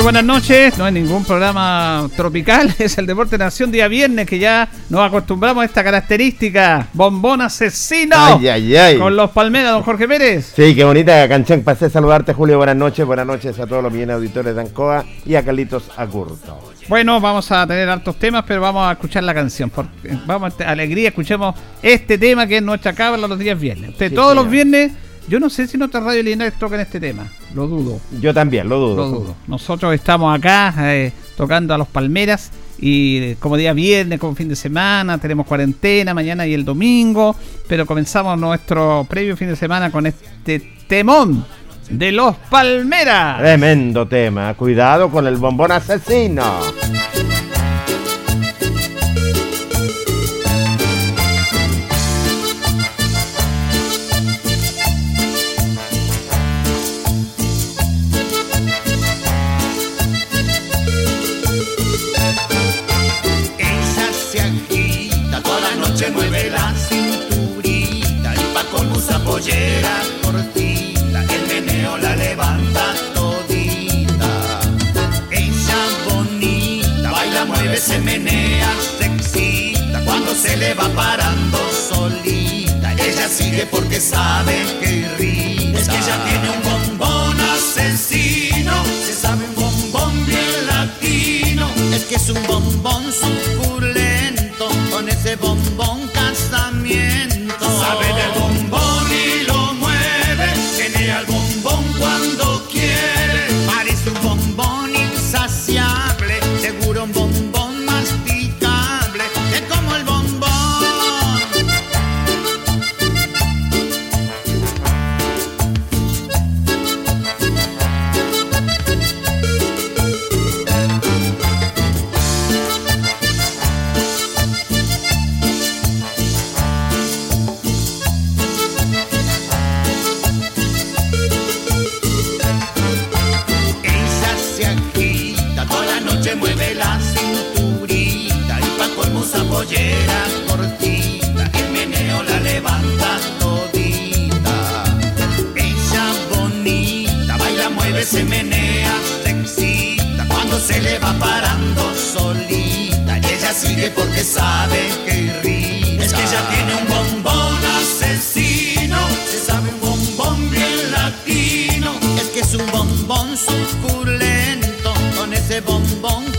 Buenas noches. No hay ningún programa tropical, es el Deporte Nación día viernes que ya nos acostumbramos a esta característica. Bombón asesino. Ay, ay, ay. Con los palmeras, don Jorge Pérez. Sí, qué bonita canción. Pasé a saludarte, Julio. Buenas noches. Buenas noches a todos los millones auditores de Ancoa y a Carlitos Acurto. Bueno, vamos a tener hartos temas, pero vamos a escuchar la canción. Porque, vamos, a alegría, escuchemos este tema que es nuestra cábala los días viernes. Usted todos los viernes yo no sé si nuestra radio Linares tocan este tema, lo dudo. Yo también, lo dudo. Lo dudo. Nosotros estamos acá eh, tocando a los Palmeras y eh, como día viernes, como fin de semana, tenemos cuarentena mañana y el domingo, pero comenzamos nuestro previo fin de semana con este temón de los Palmeras. Tremendo tema, cuidado con el bombón asesino. Se menea, se excita, cuando se le va parando solita. Ella sigue porque sabe que irrita. Es que ella tiene un bombón asesino, se sabe un bombón bien latino. Es que es un bombón suculento, con ese bombón se menea, se excita cuando se le va parando solita. Y ella sigue porque sabe que irrita. Es que ella tiene un bombón asesino, se sabe un bombón bien latino. Es que es un bombón suculento, con ese bombón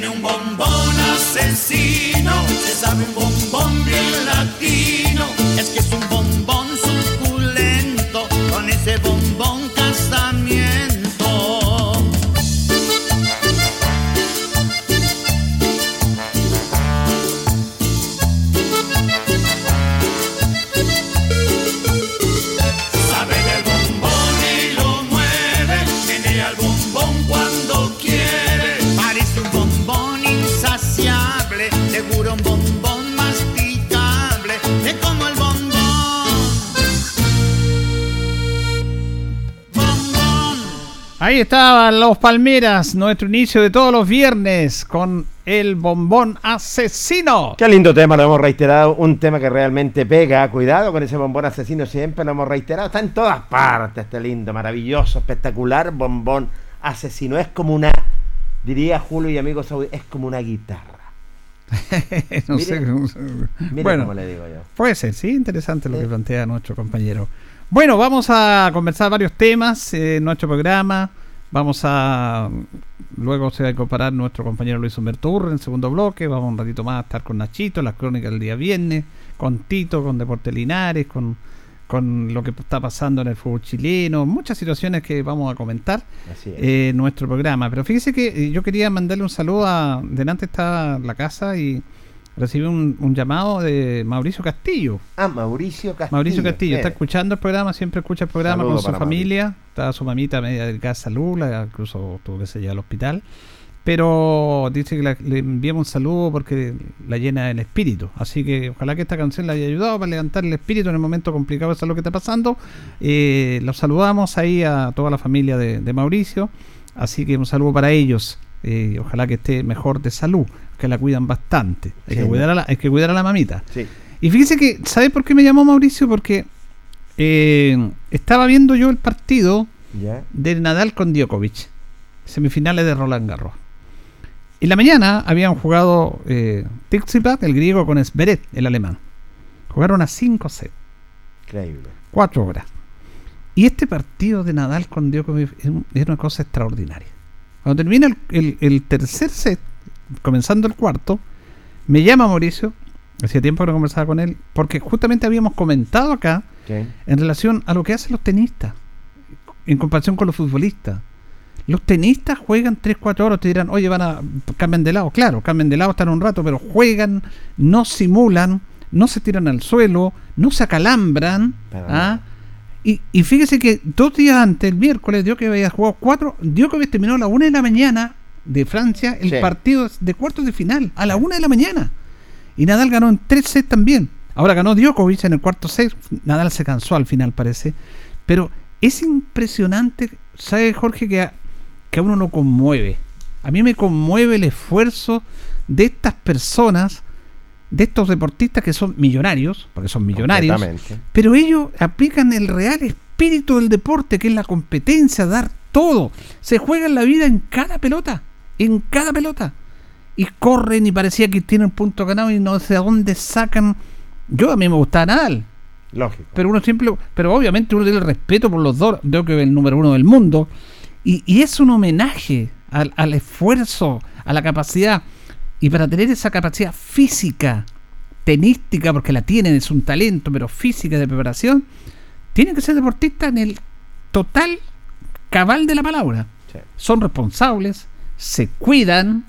tiene un bombón asesino, se sabe un bombón bien latino. Ahí estaban los Palmeras, nuestro inicio de todos los viernes con el bombón asesino. Qué lindo tema, lo hemos reiterado, un tema que realmente pega, cuidado con ese bombón asesino, siempre lo hemos reiterado, está en todas partes este lindo, maravilloso, espectacular bombón asesino, es como una, diría Julio y amigos, es como una guitarra. no Mire, sé Bueno, cómo le digo yo. Puede ser, sí, interesante lo que plantea nuestro compañero. Bueno, vamos a conversar varios temas eh, en nuestro programa. Vamos a. Luego se va a incorporar nuestro compañero Luis Humberto Urre en el segundo bloque. Vamos un ratito más a estar con Nachito, las crónicas del día viernes, con Tito, con Deporte Linares, con, con lo que está pasando en el fútbol chileno. Muchas situaciones que vamos a comentar Así es. eh, nuestro programa. Pero fíjese que eh, yo quería mandarle un saludo a. Delante está la casa y recibí un, un llamado de Mauricio Castillo. ah, Mauricio Castillo. Mauricio Castillo está escuchando el programa, siempre escucha el programa Saludo con su familia. Está su mamita media del gas salud, la- incluso tuvo que ser ya al hospital. Pero dice que la- le enviamos un saludo porque la llena el espíritu. Así que ojalá que esta canción le haya ayudado para levantar el espíritu en el momento complicado, eso es lo que está pasando. Eh, los saludamos ahí a toda la familia de, de Mauricio. Así que un saludo para ellos. Eh, ojalá que esté mejor de salud, que la cuidan bastante. Hay, Sí, que, cuidar a la, hay que cuidar a la mamita. Sí. Y fíjese que, ¿sabe por qué me llamó Mauricio? Porque eh, estaba viendo yo el partido de Nadal con Djokovic, semifinales de Roland Garros. En la mañana habían jugado eh, Tsitsipas, el griego, con Zverev, el alemán. Jugaron a 5 sets, Increíble. 4 horas. Y este partido de Nadal con Djokovic es, un- es una cosa extraordinaria. Cuando termina el, el- el tercer set, comenzando el cuarto, me llama Mauricio, hacía tiempo que no conversaba con él, porque justamente habíamos comentado acá en relación a lo que hacen los tenistas en comparación con los futbolistas. Los tenistas juegan 3-4 horas, te dirán, oye, van a cambian de lado. Claro, cambian de lado, están un rato, pero juegan, no simulan, no se tiran al suelo, no se acalambran. ¿ah? Y, y fíjese que dos días antes, el miércoles, dio que había jugado cuatro, dio que había terminado a la una de la mañana de Francia el Sí. partido de cuartos de final, a la una de la mañana. Y Nadal ganó en tres sets también. Ahora ganó Djokovic en el cuarto set. Nadal se cansó al final, parece. Pero es impresionante, ¿sabe Jorge? Que a, que a uno lo conmueve. A mí me conmueve el esfuerzo de estas personas, de estos deportistas que son millonarios, porque son millonarios, pero ellos aplican el real espíritu del deporte, que es la competencia, dar todo. Se juegan la vida en cada pelota, en cada pelota. Y corren y parecía que tienen punto ganado y no sé a dónde sacan. Yo a mí me gustaba Nadal, Lógico. pero uno siempre, pero obviamente uno tiene el respeto por los dos, creo que es el número uno del mundo, y, y es un homenaje al, al esfuerzo, a la capacidad, y para tener esa capacidad física, tenística, porque la tienen, es un talento, pero física de preparación, tienen que ser deportistas en el total cabal de la palabra. Sí. Son responsables, se cuidan,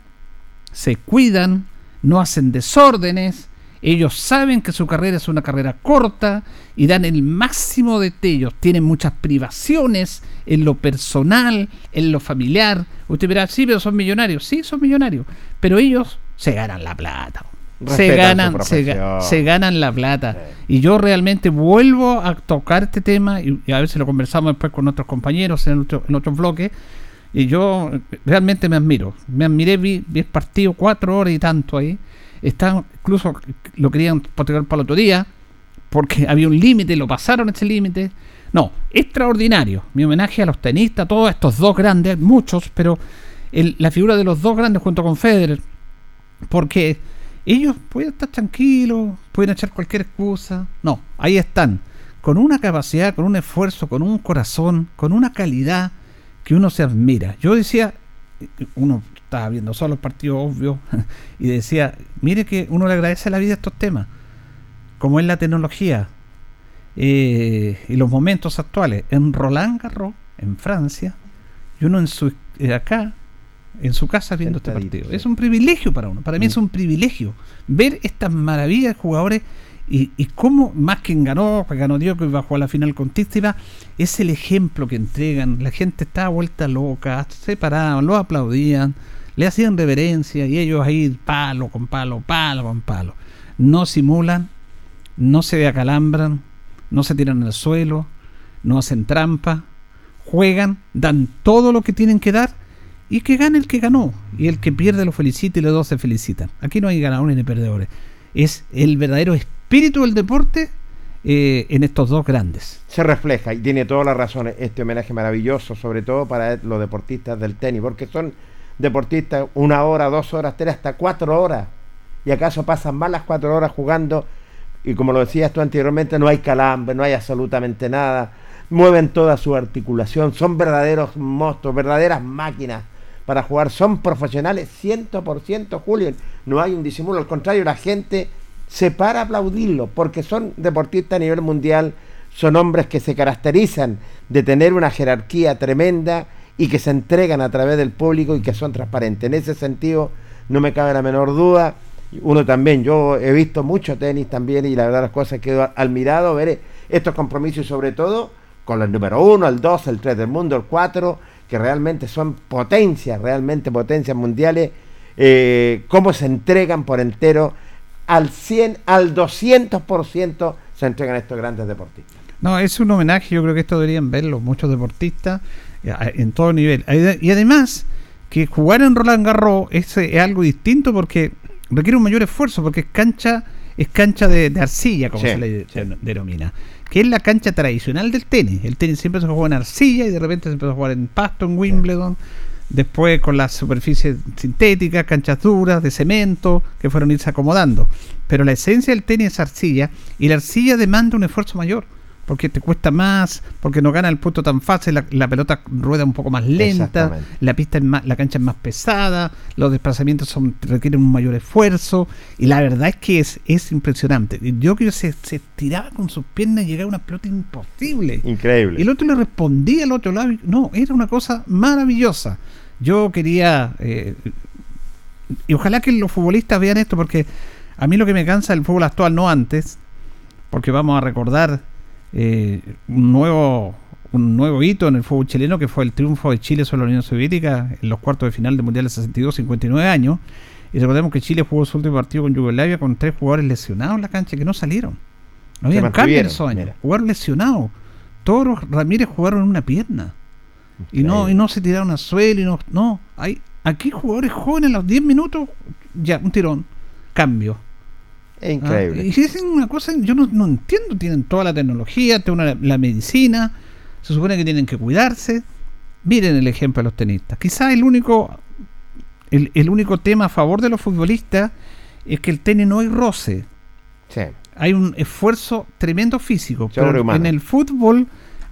se cuidan, no hacen desórdenes Ellos saben que su carrera es una carrera corta y dan el máximo de ellos. Tienen muchas privaciones en lo personal, en lo familiar. Usted verá, sí, pero son millonarios. Sí, son millonarios. Pero ellos se ganan la plata. Se ganan, se, ganan la plata. Y yo realmente vuelvo a tocar este tema y, a ver si lo conversamos después con nuestros compañeros en otro, en otros bloques. Y yo realmente me admiro. Me admiré, vi, vi el partido cuatro horas y tanto ahí Está, incluso lo querían postergar para el otro día, porque había un límite, lo pasaron ese límite. No, extraordinario. Mi homenaje a los tenistas, todos estos dos grandes, muchos, pero la figura de los dos grandes junto con Federer, porque ellos pueden estar tranquilos, pueden echar cualquier excusa. No, ahí están, con una capacidad, con un esfuerzo, con un corazón, con una calidad que uno se admira. Yo decía, uno estaba viendo solo el partido obvio y decía, mire que uno le agradece la vida a estos temas, como es la tecnología eh, y los momentos actuales. En Roland Garros, en Francia, y uno en su, eh, acá, en su casa viendo este partido. Es un privilegio para uno, para mí es mm. un privilegio ver estas maravillas de jugadores y, y cómo, más quien ganó, ganó Dios que bajó a la final con es el ejemplo que entregan. La gente estaba vuelta loca, se paraban, lo aplaudían le hacían reverencia y ellos ahí palo con palo, palo con palo. No simulan, no se acalambran, no se tiran al suelo, no hacen trampa, juegan, dan todo lo que tienen que dar y que gane el que ganó. Y el que pierde lo felicita y los dos se felicitan. Aquí no hay ganadores ni perdedores. Es el verdadero espíritu del deporte eh, en estos dos grandes. Se refleja y tiene todas las razones este homenaje maravilloso, sobre todo para los deportistas del tenis, porque son deportistas una hora, dos horas, tres, hasta cuatro horas. Y acaso pasan más las cuatro horas jugando y como lo decías tú anteriormente, no hay calambre, no hay absolutamente nada. Mueven toda su articulación, son verdaderos monstruos, verdaderas máquinas para jugar. Son profesionales 100%, Julio. No hay un disimulo, al contrario, la gente se para aplaudirlo porque son deportistas a nivel mundial, son hombres que se caracterizan de tener una jerarquía tremenda y que se entregan a través del público y que son transparentes. En ese sentido, no me cabe la menor duda. Uno también, yo he visto mucho tenis también y la verdad las cosas quedo admirado ver estos compromisos sobre todo con el número uno, el dos, el tres del mundo, el cuatro, que realmente son potencias, realmente potencias mundiales, eh, cómo se entregan por entero al 100, al 200% se entregan estos grandes deportistas. No, es un homenaje, yo creo que esto deberían verlo muchos deportistas en todo nivel. Y además, que jugar en Roland Garros es, algo distinto porque requiere un mayor esfuerzo, porque es cancha es cancha de, arcilla, como se le denomina, que es la cancha tradicional del tenis. El tenis siempre se juega en arcilla y de repente se empezó a jugar en pasto, en Wimbledon. Después con las superficies sintéticas, canchas duras, de cemento, que fueron irse acomodando. Pero la esencia del tenis es arcilla y la arcilla demanda un esfuerzo mayor porque te cuesta más, porque no gana el punto tan fácil, la, pelota rueda un poco más lenta, la pista es más, la cancha es más pesada, los desplazamientos son, requieren un mayor esfuerzo, y la verdad es que es, es impresionante. Yo que se, se tiraba con sus piernas y llegaba a una pelota imposible. Increíble. Y el otro le respondía al otro lado, no, era una cosa maravillosa. Yo quería, eh, y ojalá que los futbolistas vean esto, porque a mí lo que me cansa del fútbol actual, no antes, porque vamos a recordar eh, un nuevo un nuevo hito en el fútbol chileno que fue el triunfo de Chile sobre la Unión Soviética en los cuartos de final del Mundial de 62, 59 años. Y recordemos que Chile jugó su último partido con Yugoslavia con tres jugadores lesionados en la cancha que no salieron. No había cambio en esos años. Jugaron lesionados. Todos Ramírez jugaron en una pierna. Y no, y no se tiraron al suelo. Y no, no, hay aquí jugadores jóvenes a los 10 minutos, ya, un tirón, cambio es increíble. Ah, y si dicen una cosa, yo no, entiendo, tienen toda la tecnología, tienen la medicina, se supone que tienen que cuidarse. Miren el ejemplo de los tenistas. Quizás el único, el, único tema a favor de los futbolistas es que el tenis no hay roce. Hay un esfuerzo tremendo físico. Pero en el fútbol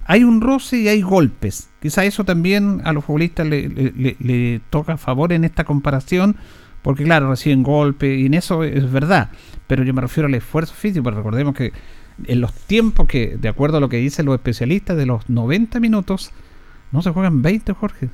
hay un roce y hay golpes. Quizás eso también a los futbolistas le, le, le toca a favor en esta comparación porque claro, reciben golpes y en eso es verdad, pero yo me refiero al esfuerzo físico, porque recordemos que en los tiempos que, de acuerdo a lo que dicen los especialistas, de los 90 minutos, no se juegan 20, Jorge.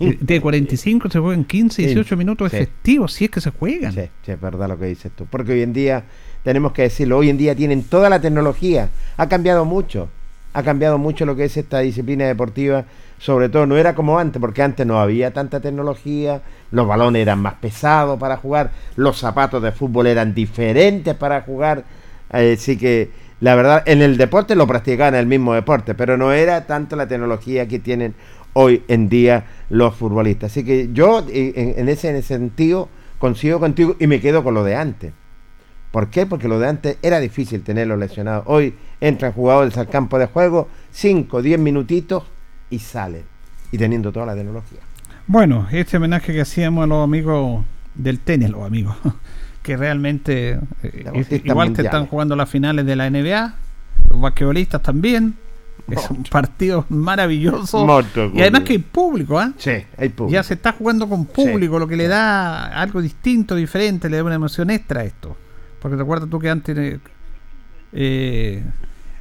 Eh, De 45 se juegan 15, Sí. 18 minutos Sí. efectivos, si es que se juegan. Sí, sí, es verdad lo que dices tú. Porque hoy en día, tenemos que decirlo, hoy en día tienen toda la tecnología. Ha cambiado mucho. Ha cambiado mucho lo que es esta disciplina deportiva. Sobre todo, no era como antes, porque antes no había tanta tecnología. Los balones eran más pesados para jugar. Los zapatos de fútbol eran diferentes para jugar. Así que, la verdad, en el deporte lo practicaban el mismo deporte, pero no era tanto la tecnología que tienen hoy en día los futbolistas. Así que yo, eh, en ese sentido, consigo contigo y me quedo con lo de antes. ¿Por qué? Porque lo de antes era difícil tenerlos lesionados. Hoy entran jugadores al campo de juego, 5, 10 minutitos y salen. Y teniendo toda la tecnología. Bueno, este homenaje que hacíamos a los amigos del tenis, los amigos, que realmente eh, igual mundiales. están jugando las finales de la NBA, los basquetbolistas también. Es un partido maravilloso. Y además que hay público, ¿ah? Sí, hay público. Ya se está jugando con público, lo que le da algo distinto, diferente, le da una emoción extra a esto. Porque recuerda tú que antes, eh,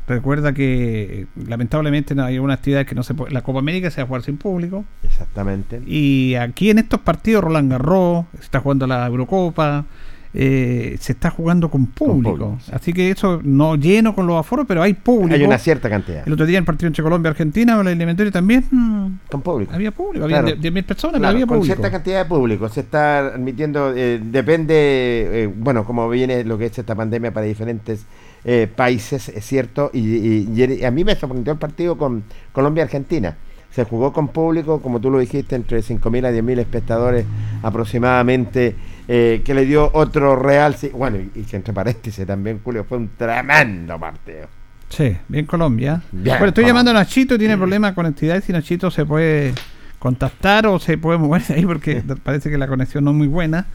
recuerda que lamentablemente no hay una actividad que no se puede, la Copa América se va a jugar sin público. Exactamente. Y aquí en estos partidos, Roland Garros, se está jugando la Eurocopa, eh, se está jugando con público. público, sí. Así que eso no lleno con los aforos, pero hay público. Hay una cierta cantidad. El otro día en el partido entre Colombia y Argentina, en la eliminatoria también mm, Con público. había público, Claro. había 10.000 personas, Claro, pero había con público. cierta cantidad de público. Se está admitiendo, eh, depende, eh, bueno, como viene lo que es esta pandemia para diferentes eh, países, es cierto. Y, y- y a mí me sorprendió el partido con Colombia-Argentina. Se jugó con público, como tú lo dijiste, entre 5.000 a 10.000 espectadores aproximadamente, eh, que le dio otro real. Bueno, y, y que entre paréntesis también, Julio, fue un tremendo partido. Sí, bien Colombia. Bien, bueno, estoy llamando a Nachito, tiene problemas de conectividad. Si Nachito se puede contactar o se puede mover de ahí porque parece que la conexión no es muy buena.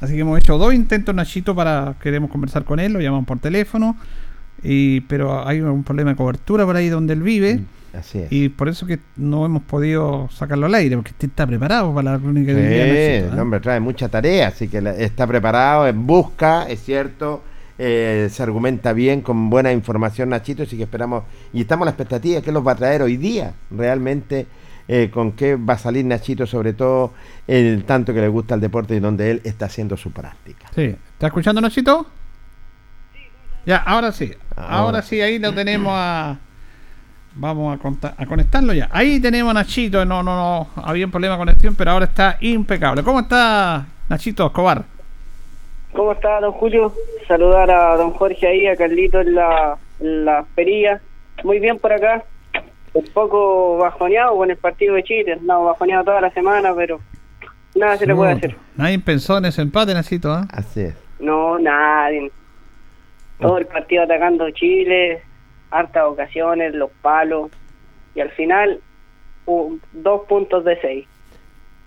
Así que hemos hecho dos intentos, Nachito, para queremos conversar con él, lo llamamos por teléfono. Y, pero hay un problema de cobertura por ahí donde él vive. Así es. Y por eso que no hemos podido sacarlo al aire, porque usted está preparado para la crónica del día. Sí, Nachito, el ¿eh? hombre trae mucha tarea, así que está preparado, en busca, es cierto, eh, se argumenta bien, con buena información Nachito, así que esperamos, y estamos a la expectativa, ¿qué los va a traer hoy día? Realmente, eh, con qué va a salir Nachito, sobre todo el tanto que le gusta el deporte y donde él está haciendo su práctica. Sí. ¿Está escuchando, Nachito? Ya, ahora sí. Ahora, Ahora. sí, ahí lo tenemos a. Vamos a, conta- a conectarlo ya. Ahí tenemos a Nachito. No, no, no. Había un problema de conexión, pero ahora está impecable. ¿Cómo está Nachito Escobar? ¿Cómo está, don Julio? Saludar a don Jorge ahí, a Carlito en la, en la perilla. Muy bien por acá. Un poco bajoneado con el partido de Chile. No, bajoneado toda la semana, pero nada se le puede hacer. Nadie pensó en ese empate, Nachito. ¿ah? Así es. No, nadie. Todo el partido atacando Chile, hartas ocasiones, los palos. Y al final, un- dos puntos de seis.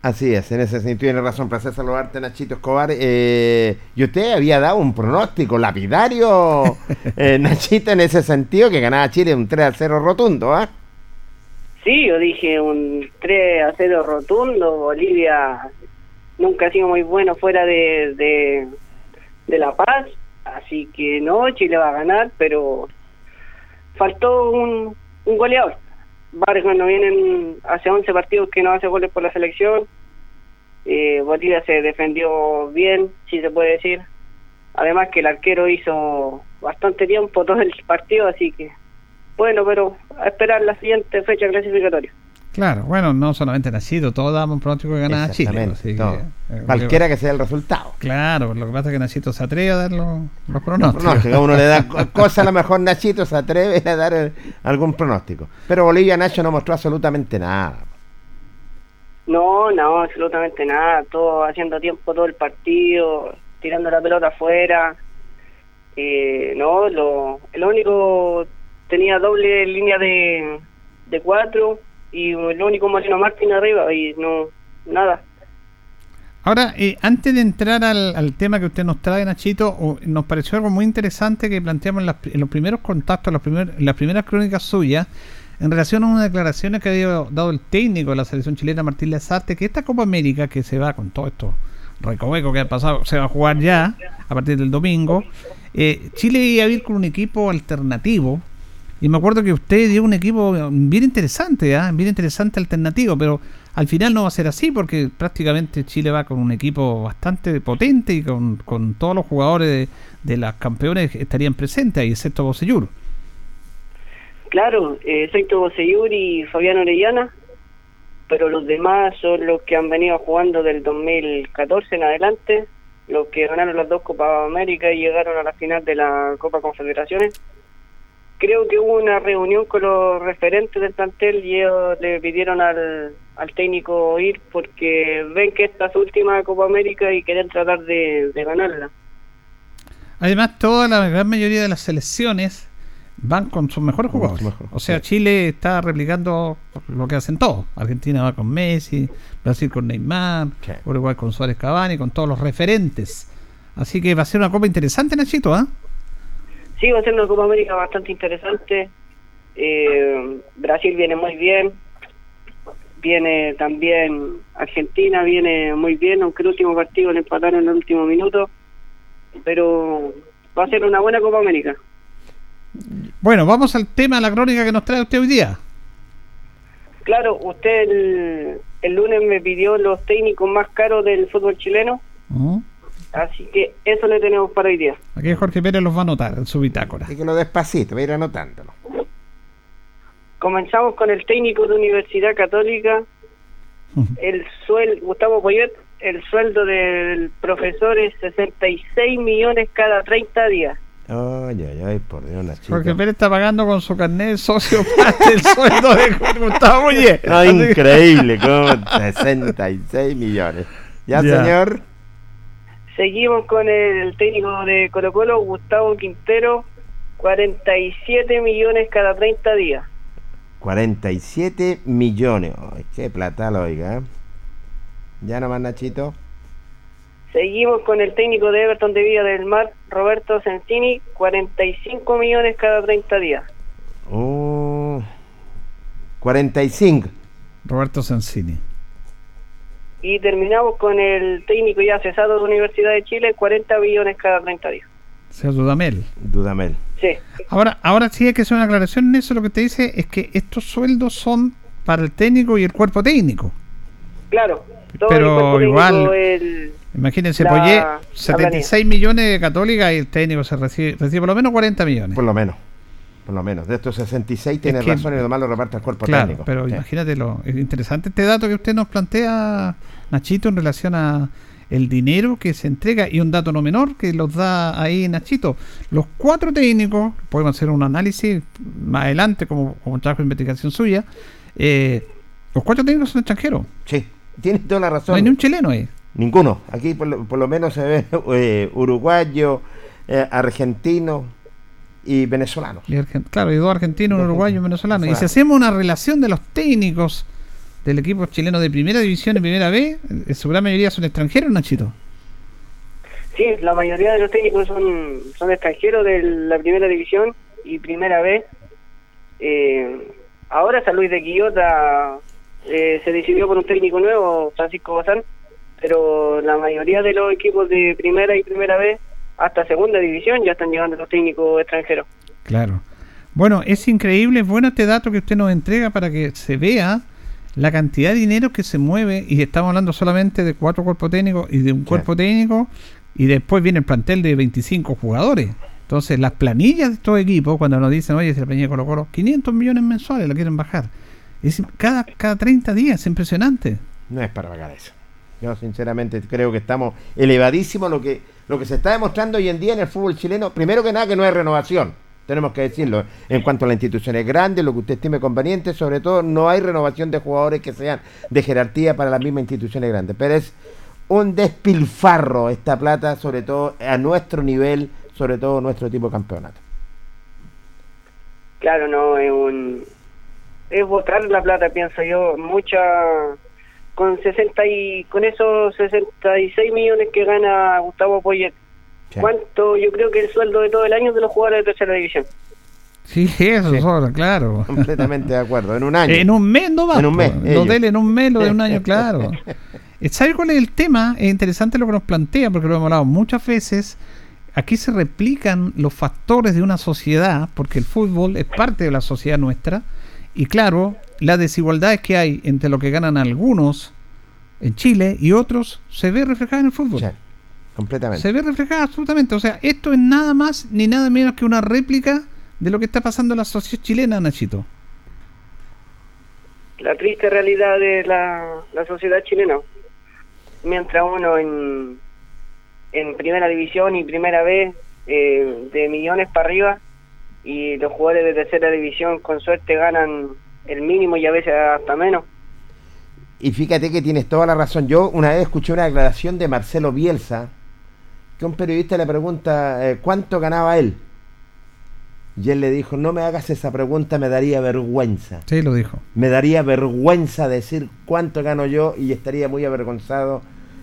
Así es, en ese sentido tiene razón, placer saludarte Nachito Escobar. Eh, y usted había dado un pronóstico lapidario, eh, Nachito, en ese sentido, que ganaba Chile un 3 a 0 rotundo, ¿ah? Sí, yo dije un 3 a 0 rotundo. Bolivia nunca ha sido muy bueno fuera de, de, de La Paz. Así que no, Chile va a ganar, pero faltó un, goleador. Vargas no vienen hace 11 partidos que no hace goles por la selección. Eh, Bolivia se defendió bien, si se puede decir. Además que el arquero hizo bastante tiempo todo el partido, así que bueno, pero a esperar la siguiente fecha clasificatoria. Claro, bueno, no solamente Nachito, todos damos un pronóstico que ganaba Chile. Así que, eh, Cualquiera que sea el resultado. Claro, lo que pasa es que Nachito se atreve a dar los, los pronósticos. Pronóstico, a uno le da co- cosa, a lo mejor Nachito se atreve a dar eh, algún pronóstico. Pero Bolivia Nacho no mostró absolutamente nada. No, no, absolutamente nada. Todo haciendo tiempo todo el partido, tirando la pelota afuera. Eh, no, lo, el único tenía doble línea de, de cuatro y el único Marino Martín arriba y no, nada. Ahora, eh, antes de entrar al, al tema que usted nos trae, Nachito, nos pareció algo muy interesante que planteamos en, las los primeros contactos, los primer- las primeras crónicas suyas, en relación a unas declaraciones que había dado el técnico de la selección chilena, Martín Lazarte, que esta Copa América, que se va con todo esto recoveco que ha pasado, se va a jugar ya, a partir del domingo, eh, Chile iba a ir con un equipo alternativo, Y me acuerdo que usted dio un equipo bien interesante, ¿ah? bien interesante alternativo, pero al final no va a ser así porque prácticamente Chile va con un equipo bastante potente y con, con todos los jugadores de, las campeones estarían presentes ahí, excepto Bosellur. Claro, eh, soy Toboseyur y Fabián Orellana, pero los demás son los que han venido jugando del 2014 en adelante, los que ganaron las dos Copas América y llegaron a la final de la Copa Confederaciones. Creo que hubo una reunión con los referentes del plantel y ellos le pidieron al, al técnico ir porque ven que esta es su última Copa América y quieren tratar de, de ganarla. Además, toda la gran mayoría de las selecciones van con sus mejores jugadores. o sea, sí. Chile está replicando lo que hacen todos. Argentina va con Messi, Brasil con Neymar, Sí. Uruguay con Suárez Cavani, con todos los referentes. Así que va a ser una copa interesante, Nachito, ¿ah? Sí, va a ser una Copa América bastante interesante. Eh, Brasil viene muy bien. Viene también Argentina, viene muy bien, aunque el último partido le empataron en el último minuto. Pero va a ser una buena Copa América. Bueno, vamos al tema, la crónica que nos trae usted hoy día. Claro, usted el, el lunes me pidió los técnicos más caros del fútbol chileno. Ujú. Así que eso le tenemos para hoy día. Aquí Jorge Pérez los va a anotar en su bitácora. Así que lo despacito, voy a ir anotándolo. Comenzamos con el técnico de Universidad Católica, el sueldo, Gustavo Poyet, el sueldo del profesor es 66 millones cada 30 días. Ay, ay, ay, por Dios, Nachito. Jorge Pérez está pagando con su carnet de socio parte el sueldo de Gustavo. No, increíble, como 66 millones. ¿Ya, Ya. señor? Seguimos con el técnico de Colo Colo, Gustavo Quintero, 47 millones cada 30 días. 47 millones. Ay, qué plata lo oiga. ¿eh? ¿Ya nomás, Nachito? Seguimos con el técnico de Everton de Villa del Mar, Roberto Sensini, 45 millones cada 30 días. Oh, 45. Roberto Sensini. Y terminamos con el técnico ya cesado de Universidad de Chile, 40 millones cada 30 días. Sea Dudamel. Dudamel. Sí, Ahora, ahora sí hay que hacer una aclaración en eso. Lo que te dice es que estos sueldos son para el técnico y el cuerpo técnico. claro. Todo Pero el cuerpo técnico, igual- el- Imagínense, La- la 76 millones de Católica y el técnico se recibe, recibe por lo menos 40 millones. Por lo menos. Por lo menos. De estos 66 tiene razón y lo demás lo reparte al cuerpo Claro, técnico. pero Sí. imagínate lo es interesante este dato que usted nos plantea, Nachito, en relación a el dinero que se entrega y un dato no menor que los da ahí Nachito. Los cuatro técnicos, podemos hacer un análisis más adelante como, como trabajo de investigación suya, eh, los cuatro técnicos son extranjeros. Sí, tiene toda la No razón. hay ni un chileno ahí. Ninguno. Aquí por lo, por lo menos se ve eh, uruguayo, eh, argentino y venezolano. Y argen- claro, y dos argentinos, un uruguayo y un venezolano. Y si hacemos una relación de los técnicos del equipo chileno de primera división y primera B, en su gran mayoría son extranjeros, Nachito. Sí, la mayoría de los técnicos son, son extranjeros de la primera división y primera vez. Eh, ahora San Luis de Quillota eh, se decidió por un técnico nuevo, Francisco Bazán, pero la mayoría de los equipos de primera y primera vez hasta segunda división ya están llegando los técnicos extranjeros. Claro. Bueno, es increíble, es bueno este dato que usted nos entrega para que se vea la cantidad de dinero que se mueve y estamos hablando solamente de cuatro cuerpos técnicos y de un cuerpo técnico y después viene el plantel de 25 jugadores. Entonces, las planillas de estos equipos, cuando nos dicen, oye, si la planilla de Colo Colo, 500 millones mensuales la quieren bajar. Es cada, cada 30 días, es impresionante. No es para pagar eso. Yo sinceramente creo que estamos elevadísimos lo que lo que se está demostrando hoy en día en el fútbol chileno. Primero que nada que no hay renovación, tenemos que decirlo. En cuanto a la institución es grande, lo que usted estime conveniente, sobre todo no hay renovación de jugadores que sean de jerarquía para las mismas instituciones grandes. Pero es un despilfarro esta plata, sobre todo a nuestro nivel, sobre todo nuestro tipo de campeonato. Claro, no, es un... Es botar la plata, pienso yo, mucha... Con 60 y con esos 66 millones que gana Gustavo Poyet, Sí. ¿cuánto? Yo creo que el sueldo de todo el año de los jugadores de tercera división. Sí, eso Sí. sobra, claro. Completamente de acuerdo. En un año. En un mes no va. En un mes. Lo de él en un mes, lo de un año, claro. Eh, ¿Sabe cuál es el tema? Es interesante lo que nos plantea, porque lo hemos hablado muchas veces. aquí se replican los factores de una sociedad, porque el fútbol es parte de la sociedad nuestra, y claro, las desigualdades que hay entre lo que ganan algunos en Chile y otros se ve reflejada en el fútbol. Sí, completamente. Se ve reflejada absolutamente. O sea, esto es nada más ni nada menos que una réplica de lo que está pasando en la sociedad chilena, Nachito. La triste realidad de la, la sociedad chilena. Mientras uno en, en primera división y primera vez eh, de millones para arriba y los jugadores de tercera división con suerte ganan el mínimo y a veces hasta menos. Y fíjate que tienes toda la razón. Yo una vez escuché una declaración de Marcelo Bielsa, que un periodista le pregunta eh, cuánto ganaba él. Y él le dijo, no me hagas esa pregunta, me daría vergüenza. Sí, lo dijo. Me daría vergüenza decir cuánto gano yo y estaría muy avergonzado,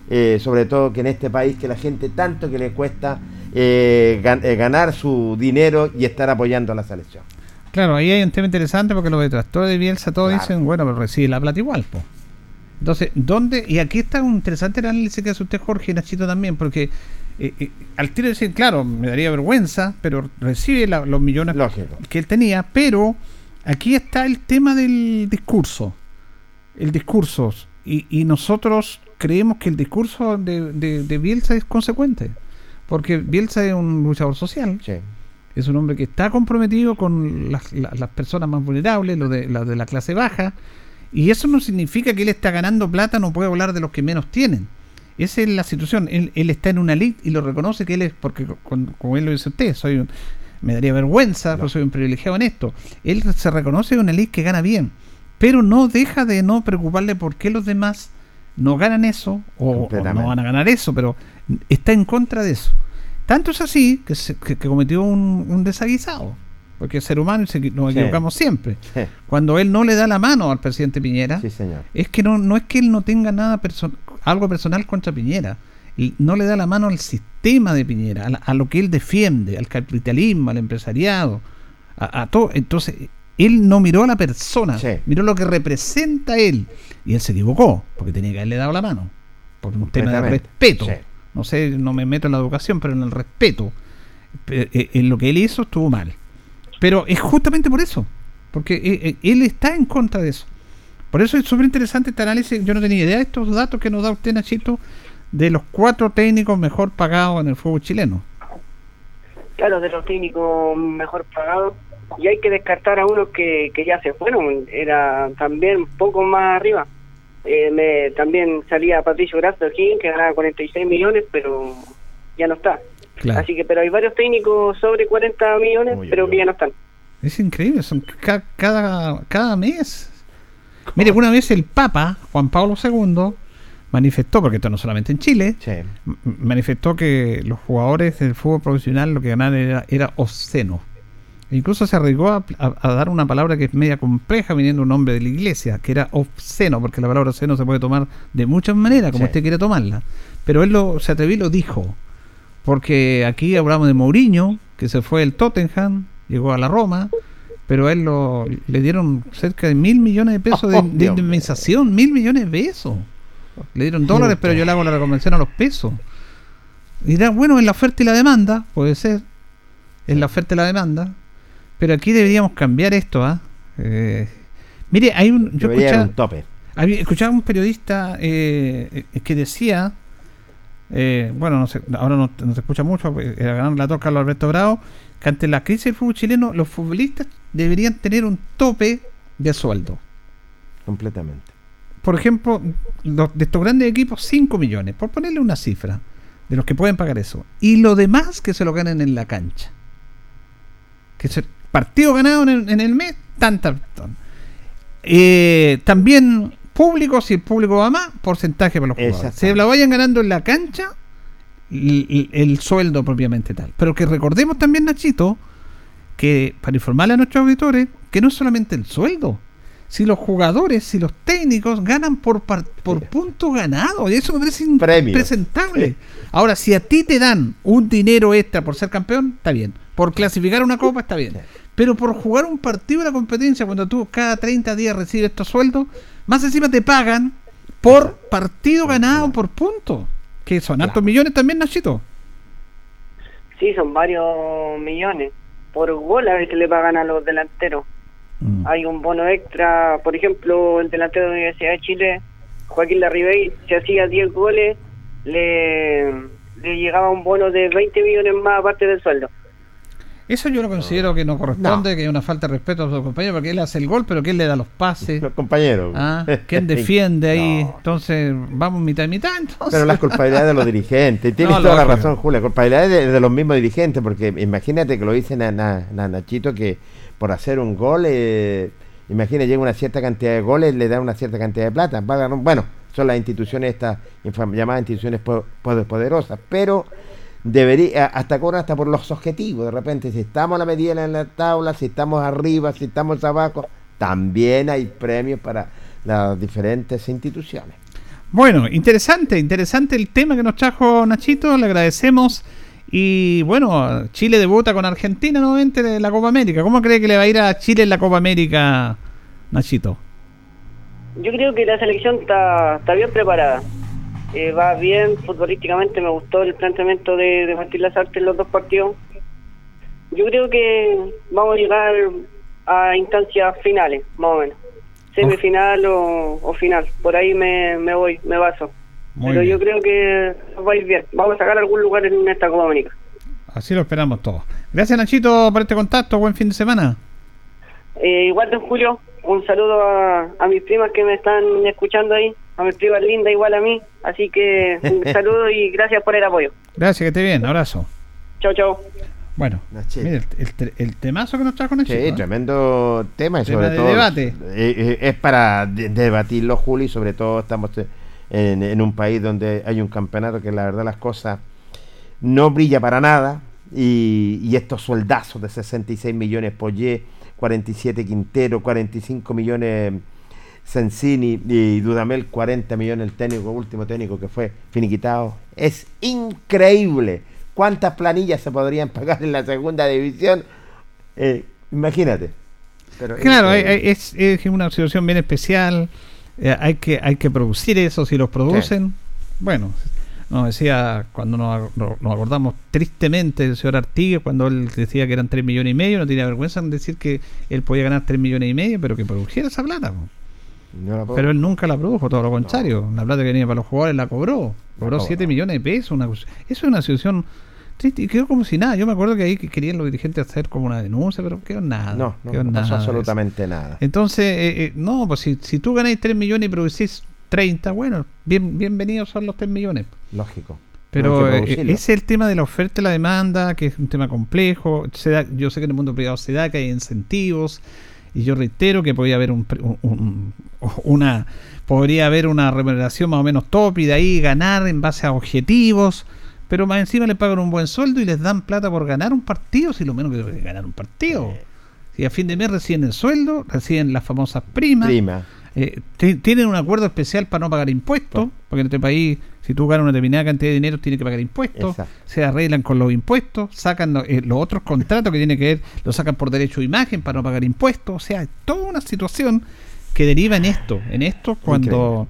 eh, sobre todo que en este país que la gente tanto que le cuesta eh, gan- eh, ganar su dinero y estar apoyando a la selección. Claro, ahí hay un tema interesante porque los detractores de Bielsa todos Claro. dicen, bueno, pero recibe la plata igual, po. Entonces, ¿dónde? Y aquí está un interesante el análisis que hace usted, Jorge, y Nachito también, porque eh, eh, al tiro dicen, claro, me daría vergüenza, pero recibe la- los millones Lógico. que él tenía, pero aquí está el tema del discurso. El discurso. Y, y nosotros creemos que el discurso de, de- de Bielsa es consecuente. Porque Bielsa es un luchador social, Sí. Es un hombre que está comprometido con las, la- las personas más vulnerables, lo de, la de la clase baja, y eso no significa que él está ganando plata, no puede hablar de los que menos tienen. Esa es la situación. Él, él está en una elite y lo reconoce que él es, porque co- con- como él lo dice usted, soy un- me daría vergüenza, pero soy un privilegiado en esto. Él se reconoce en una elite que gana bien, pero no deja de no preocuparle por qué los demás no ganan eso o- o, no van a ganar eso, pero está en contra de eso. Tanto es así que, se- que- que cometió un, un desaguisado, porque es ser humano y se equi- nos Sí. equivocamos siempre. Sí, Cuando él no le da la mano al presidente Piñera, sí, señor. es que no, no es que él no tenga nada perso- algo personal contra Piñera. Y No le da la mano al sistema de Piñera, a, la- a lo que él defiende, al capitalismo, al empresariado, a, a todo. Entonces, él no miró a la persona, miró lo que representa él. Y él se equivocó, porque tenía que haberle dado la mano. Por un tema de respeto. No sé, no me meto en la educación, pero en el respeto. Pe- eh, En lo que él hizo estuvo mal. Pero es justamente por eso. Porque eh, eh, él está en contra de eso. Por eso es súper interesante este análisis. Yo no tenía idea de estos datos que nos da usted, Nachito, de los cuatro técnicos mejor pagados en el fútbol chileno. Claro, de los técnicos mejor pagados. Y hay que descartar a unos que, que ya se fueron. Era también un poco más arriba. Eh, me, también salía Patricio Grasso aquí, que ganaba 46 millones, pero ya no está. Claro. Así que, pero hay varios técnicos sobre 40 millones, Uy, pero que ya no están. Es increíble, son ca- cada, cada mes. Mire, una vez el Papa, Juan Pablo II, manifestó, porque esto no solamente en Chile, Sí. manifestó que los jugadores del fútbol profesional lo que ganaban era, era obsceno. Incluso se arriesgó a, a- a dar una palabra que es media compleja viniendo un nombre de la iglesia, que era obsceno, porque la palabra obsceno se puede tomar de muchas maneras, como Sí. usted quiera tomarla. Pero él lo, se atrevió y lo dijo. Porque aquí hablamos de Mourinho, que se fue del Tottenham, llegó a la Roma, pero a él lo, le dieron cerca de mil millones de pesos de, Oh, indemnización, mil millones de pesos. Le dieron dólares, pero yo le hago la reconversión a los pesos. Dirá, bueno, en la oferta y la demanda, puede ser. En la oferta y la demanda. Pero aquí deberíamos cambiar esto, ¿ah? Eh, mire, hay un. Yo Debería escuchaba, un tope. había- escuchaba un periodista eh, eh, que decía. eh, bueno, no sé, ahora no, no se escucha mucho, porque era ganar la toca Alberto Bravo. Que ante la crisis del fútbol chileno, los futbolistas deberían tener un tope de sueldo Completamente. por ejemplo, los, de estos grandes equipos, 5 millones, por ponerle una cifra, de los que pueden pagar eso. Y lo demás que se lo ganen en la cancha. Que se, partido ganado en el, en el mes, tanta. tan. Eh, también público, si el público va más, porcentaje para los jugadores. Se la vayan ganando en la cancha, el, el sueldo propiamente tal. Pero que recordemos también, Nachito, que para informarle a nuestros auditores, que no es solamente el sueldo. Si los jugadores, si los técnicos ganan por par- por punto ganado, y eso me parece Premio. impresentable. Ahora, si a ti te dan un dinero extra por ser campeón, está bien. Por clasificar una copa, está bien. Pero por jugar un partido de la competencia, cuando tú cada 30 días recibes estos sueldos, más encima te pagan por partido ganado por punto. Que son hartos millones también, Nachito. Sí, son varios millones. Por gol a veces le pagan a los delanteros. Mm. Hay un bono extra, por ejemplo, el delantero de la Universidad de Chile, Joaquín Larribey, si hacía 10 goles, le, le llegaba un bono de 20 millones más aparte del sueldo. Eso yo lo considero que no corresponde, que es una falta de respeto a su compañero, porque él hace el gol, pero ¿quién le da los pases? Los compañeros. Ah, ¿Quién defiende ahí? No. Entonces, vamos mitad y mitad. Entonces. Pero las culpabilidades de los dirigentes. Tienes No, toda la razón, Julia. Culpabilidades de, de los mismos dirigentes, porque imagínate que lo dice Na- Na- Na- Nachito que por hacer un gol, eh, imagina, llega una cierta cantidad de goles, le da una cierta cantidad de plata. Va a ganar- bueno, son las instituciones estas llamadas instituciones po- po- poderosas, pero debería, hasta cobran hasta por los objetivos. De repente, si estamos a la medida en la tabla, si estamos arriba, si estamos abajo, también hay premios para las diferentes instituciones. Bueno, interesante, interesante el tema que nos trajo Nachito, le agradecemos. Y bueno, Chile debuta con Argentina nuevamente en la Copa América. ¿Cómo cree que le va a ir a Chile en la Copa América, Nachito? Yo creo que la selección está, está bien preparada. Eh, va bien, futbolísticamente me gustó el planteamiento de, de Martín Lazarte en los dos partidos. Yo creo que vamos a llegar a instancias finales, más o menos. Semifinal o, o final. Por ahí me, me voy, me baso. Muy Pero bien. yo creo que va a ir bien. Vamos a sacar algún lugar en esta Copa América. Así lo esperamos todos. Gracias, Nachito, por este contacto. Buen fin de semana. Eh, igual, don Julio, un saludo a, a mis primas que me están escuchando ahí, a mis primas lindas igual a mí, así que un saludo y gracias por el apoyo. Gracias, que esté bien. Abrazo. Chao, chao. Bueno, mire, el, el- el temazo que nos trajo Nachito. Sí, ¿eh? tremendo tema y Tema sobre de todo debate. eh, eh, es para de- debatirlo, Julio, y sobre todo estamos en, en un país donde hay un campeonato que la verdad las cosas no brilla para nada y, y estos soldazos de 66 millones Poyé, 47 Quintero, 45 millones Sensini y Dudamel 40 millones el técnico, último técnico que fue finiquitado. Es increíble cuántas planillas se podrían pagar en la segunda división. Eh, imagínate. Pero Claro, hay- es, es una situación bien especial. eh, hay, que, hay que producir eso. Si los producen, bueno, nos decía cuando nos, nos- nos acordamos tristemente del señor Artigue, cuando él decía que eran 3 millones y medio, no tenía vergüenza en decir que él podía ganar 3 millones y medio, pero que produjera esa plata. po. No la puedo- Pero él nunca la produjo, todo lo contrario. La plata que venía para los jugadores la cobró. Cobró cobró. 7 millones de pesos. Una, cosa- eso es una situación triste y quedó como si nada. Yo me acuerdo que ahí que querían los dirigentes hacer como una denuncia, pero quedó nada. no, no, quedó no nada pasó eso. absolutamente nada. Entonces, eh, eh, no, pues si, si tú ganáis 3 millones y producís 30, bueno, bien, bienvenidos son los 3 millones. Lógico. Pero eh, ese es el tema de la oferta y la demanda, que es un tema complejo. Se da- yo sé que en el mundo privado se da, que hay incentivos. Y yo reitero que podría haber un, un- un- una podría haber una remuneración más o menos top y de ahí ganar en base a objetivos. Pero más encima le pagan un buen sueldo y les dan plata por ganar un partido, si lo menos que ganar un partido. Si a fin de mes reciben el sueldo, reciben las famosas primas. Prima. Eh, ti- tienen un acuerdo especial para no pagar impuestos, porque en este país, si tú ganas una determinada cantidad de dinero, tienes que pagar impuestos, Exacto. se arreglan con los impuestos, sacan lo- eh, los otros contratos que tienen que ver, los sacan por derecho de imagen para no pagar impuestos, o sea, es toda una situación que deriva en esto, en esto cuando,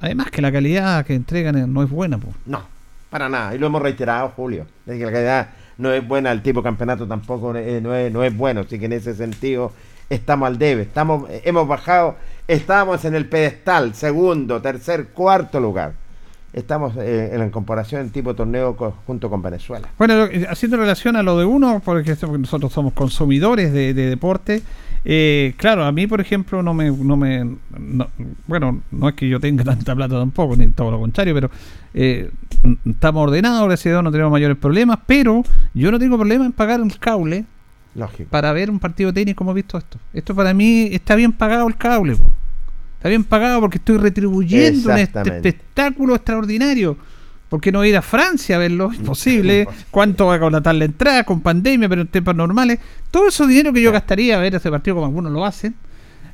además que la calidad que entregan eh, no es buena. po. No, para nada. Y lo hemos reiterado, Julio. De que la calidad no es buena, el tipo de campeonato tampoco eh, no, es, no es bueno. Así que en ese sentido estamos al debe. Estamos, hemos bajado, estábamos en el pedestal, segundo, tercer, cuarto lugar. Estamos eh, en la comparación del tipo torneo co- junto con Venezuela. Bueno, eh, haciendo relación a lo de uno, porque nosotros somos consumidores de, de deporte, eh, claro, a mí, por ejemplo, no me, no me, no- bueno, no es que yo tenga tanta plata tampoco, ni todo lo contrario, pero eh, estamos ordenados, gracias a Dios, no tenemos mayores problemas, pero yo no tengo problema en pagar el cable Lógico. para ver un partido de tenis como he visto esto. Esto para mí está bien pagado el cable. po. Está bien pagado porque estoy retribuyendo un espectáculo extraordinario. ¿Por qué no ir a Francia a verlo? Imposible. ¿Cuánto va a contratar la entrada con pandemia, pero en tiempos normales? Todo ese dinero que yo gastaría a ver ese partido como algunos lo hacen.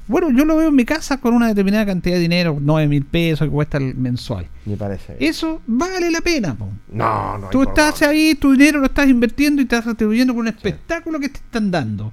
Bueno, yo lo veo en mi casa con una determinada cantidad de dinero, 9 mil pesos que cuesta el mensual. Me parece. bien. Eso vale la pena. po. No, no. Tú estás ahí, tu dinero lo estás invirtiendo y estás retribuyendo con un espectáculo que te están dando.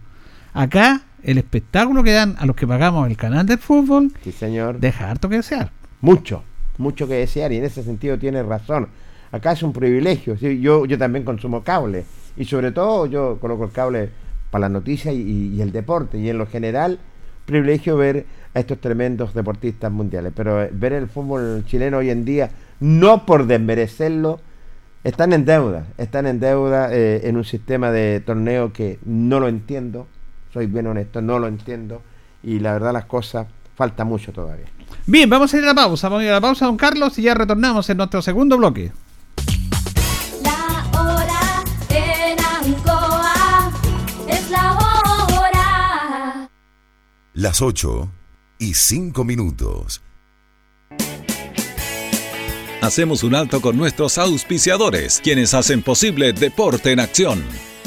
Acá, el espectáculo que dan a los que pagamos el canal del fútbol Sí, señor. deja harto que desear. mucho, mucho que desear y en ese sentido tiene razón. Acá es un privilegio, ¿sí? yo, yo también consumo cable Y sobre todo yo coloco el cable para las noticias y, y el deporte. Y en lo general privilegio ver a estos tremendos deportistas mundiales. Pero eh, ver el fútbol chileno hoy en día, no por desmerecerlo, están en deuda. Están en deuda eh, en un sistema de torneo que no lo entiendo. Soy bien honesto, no lo entiendo. Y la verdad las cosas falta mucho todavía. Bien, vamos a ir a la pausa. Vamos a ir a la pausa, don Carlos, y ya retornamos en nuestro segundo bloque. La hora en Ancoa es la hora. Las 8 y 5 minutos. Hacemos un alto con nuestros auspiciadores, quienes hacen posible Deporte en Acción.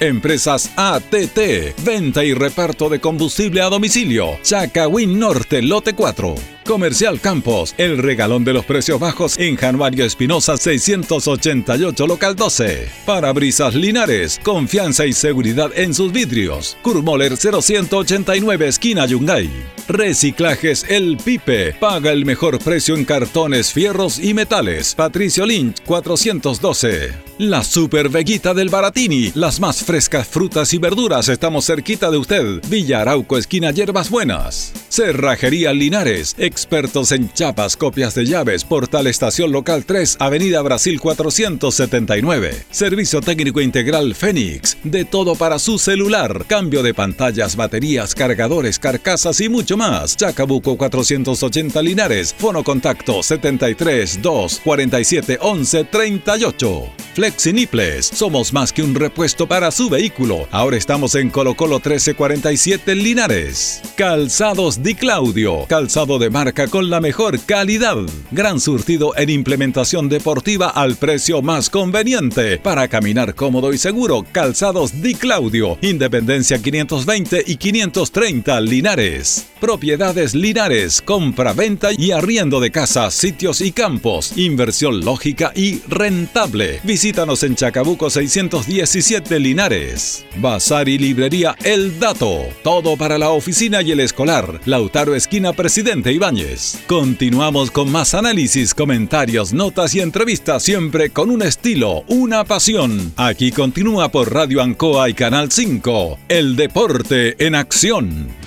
Empresas ATT, venta y reparto de combustible a domicilio. Chacawin Norte, lote 4. Comercial Campos, el regalón de los precios bajos en Januario Espinosa 688 local 12. Parabrisas Linares, confianza y seguridad en sus vidrios. Kurmoller 0189 esquina Yungay. Reciclajes El Pipe, paga el mejor precio en cartones, fierros y metales. Patricio Lynch 412. La Super Veguita del Baratini, las más frescas frutas y verduras, estamos cerquita de usted. Villa Arauco, esquina Hierbas Buenas. Cerrajería Linares, expertos en chapas, copias de llaves, Portal Estación Local 3, Avenida Brasil 479. Servicio técnico integral Fénix, de todo para su celular, cambio de pantallas, baterías, cargadores, carcasas y mucho más. Chacabuco 480 Linares, fono contacto 73 2 47 11 38. Flexiniples, somos más que un repuesto para su vehículo. Ahora estamos en Colo Colo 1347 Linares. Calzados Di Claudio, calzado de marca con la mejor calidad. Gran surtido en implementación deportiva al precio más conveniente. Para caminar cómodo y seguro, Calzados Di Claudio, Independencia 520 y 530 Linares. Propiedades Linares, compra-venta y arriendo de casas, sitios y campos. Inversión lógica y rentable. Visítanos en Chacabuco 617 Linares. Bazar y librería El Dato. Todo para la oficina y el escolar. Lautaro Esquina Presidente Ibáñez. Continuamos con más análisis, comentarios, notas y entrevistas, siempre con un estilo, una pasión. Aquí continúa por Radio Ancoa y Canal 5. El deporte en acción.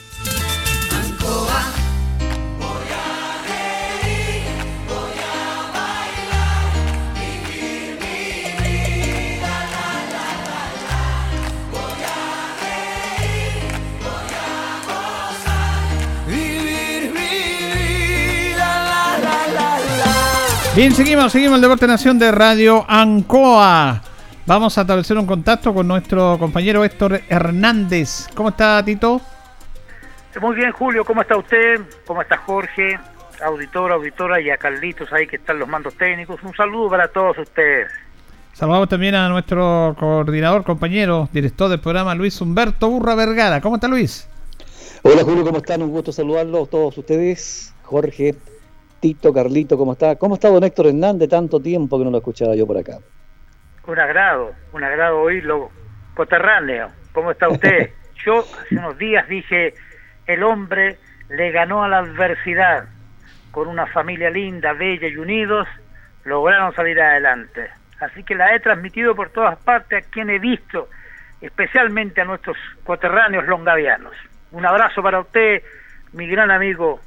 Bien, seguimos, seguimos el Deporte Nación de Radio Ancoa. Vamos a establecer un contacto con nuestro compañero Héctor Hernández. ¿Cómo está, Tito? Muy bien, Julio, ¿cómo está usted? ¿Cómo está Jorge? Auditora, auditora y a Carlitos ahí que están los mandos técnicos. Un saludo para todos ustedes. Saludamos también a nuestro coordinador, compañero, director del programa, Luis Humberto Burra Vergara. ¿Cómo está, Luis? Hola, Julio, ¿cómo están? Un gusto saludarlos todos ustedes. Jorge, Tito, Carlito, ¿cómo está? ¿Cómo está don Héctor Hernández? Tanto tiempo que no lo escuchaba yo por acá. Un agrado, un agrado oírlo. Coterráneo, ¿cómo está usted? Yo hace unos días dije, el hombre le ganó a la adversidad. Con una familia linda, bella y unidos, lograron salir adelante. Así que la he transmitido por todas partes a quien he visto, especialmente a nuestros coterráneos longavianos. Un abrazo para usted, mi gran amigo,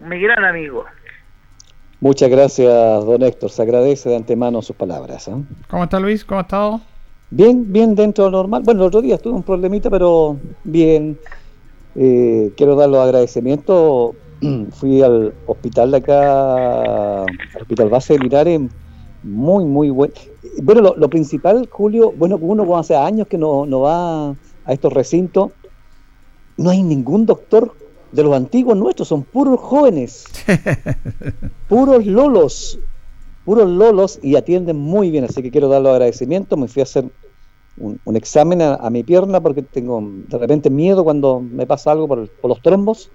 mi gran amigo. Muchas gracias, don Héctor. Se agradece de antemano sus palabras. ¿eh? ¿Cómo está, Luis? ¿Cómo ha estado? Bien, bien dentro de lo normal. Bueno, el otro día tuve un problemita, pero bien. Eh, quiero dar los agradecimientos. Fui al hospital de acá, al hospital base de Linares, muy, muy bueno. Bueno, lo, lo principal, Julio, bueno, uno hace años que no, no va a estos recintos, no hay ningún doctor de los antiguos nuestros, son puros jóvenes, puros lolos, puros lolos y atienden muy bien, así que quiero dar los agradecimientos, me fui a hacer un, un examen a, a mi pierna porque tengo de repente miedo cuando me pasa algo por, el- por los trombos.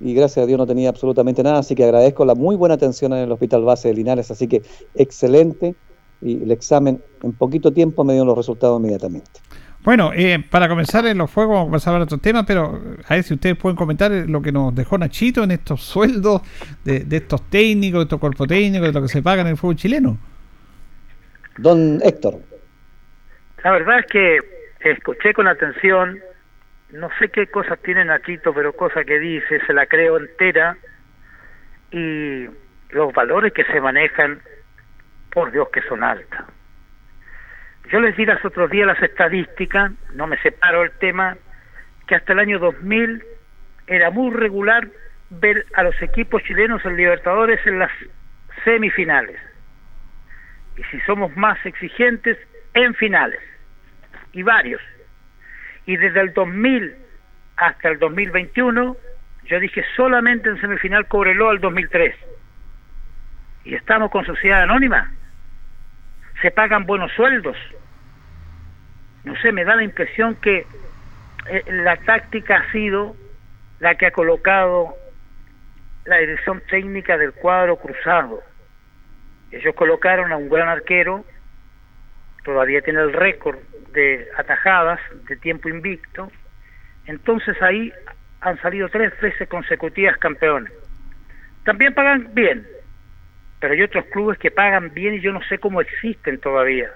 Y gracias a Dios no tenía absolutamente nada, así que agradezco la muy buena atención en el Hospital Base de Linares, así que excelente. Y el examen en poquito tiempo me dio los resultados inmediatamente. Bueno, eh, para comenzar en los juegos, vamos a comenzar a otros temas, pero a ver si ustedes pueden comentar eh, lo que nos dejó Nachito en estos sueldos de, de estos técnicos, de estos cuerpos técnicos, de lo que se paga en el fútbol chileno. Don Héctor. La verdad es que escuché con atención, no sé qué cosas tiene Nachito, pero cosa que dice, se la creo entera, y los valores que se manejan, por Dios que son altas. Yo les di los otros días las estadísticas, no me separo el tema, que hasta el año 2000 era muy regular ver a los equipos chilenos en Libertadores en las semifinales. Y si somos más exigentes, en finales. Y varios. Y desde el 2000 hasta el 2021, yo dije solamente en semifinal Cobreloa al 2003. Y estamos con sociedad anónima. Se pagan buenos sueldos. No sé, me da la impresión que eh, la táctica ha sido la que ha colocado la dirección técnica del cuadro cruzado. Ellos colocaron a un gran arquero, todavía tiene el récord de atajadas de tiempo invicto, entonces ahí han salido tres veces consecutivas campeones. También pagan bien, pero hay otros clubes que pagan bien y yo no sé cómo existen todavía.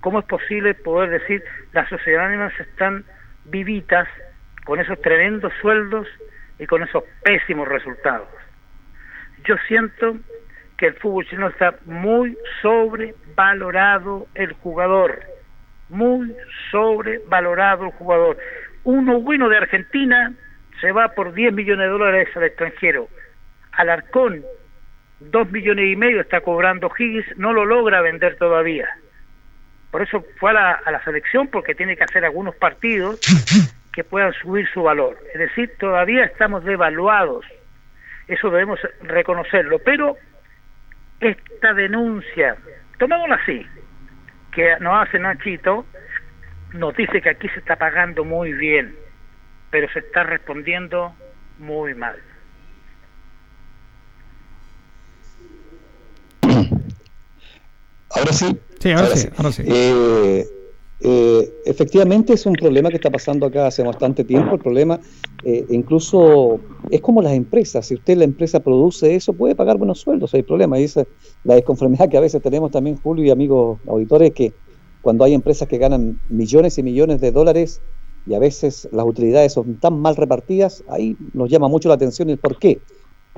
¿Cómo es posible poder decir las sociedades anónimas están vivitas con esos tremendos sueldos y con esos pésimos resultados? Yo siento que el fútbol chileno está muy sobrevalorado el jugador, muy sobrevalorado el jugador. Uno bueno de Argentina se va por 10 millones de dólares al extranjero. Alarcón, 2 millones y medio está cobrando Higgins, no lo logra vender todavía. Por eso fue a la, a la selección porque tiene que hacer algunos partidos que puedan subir su valor. Es decir, todavía estamos devaluados. Eso debemos reconocerlo. Pero esta denuncia, tomémosla así, que nos hace Nachito, nos dice que aquí se está pagando muy bien, pero se está respondiendo muy mal. Ahora sí. Sí, ahora sí, ahora sí. Eh, eh, efectivamente es un problema que está pasando acá hace bastante tiempo. El problema eh, incluso es como las empresas. Si usted la empresa produce eso, puede pagar buenos sueldos. Hay problema. Y esa es la desconformidad que a veces tenemos también, Julio y amigos auditores, que cuando hay empresas que ganan millones y millones de dólares y a veces las utilidades son tan mal repartidas, ahí nos llama mucho la atención el por qué.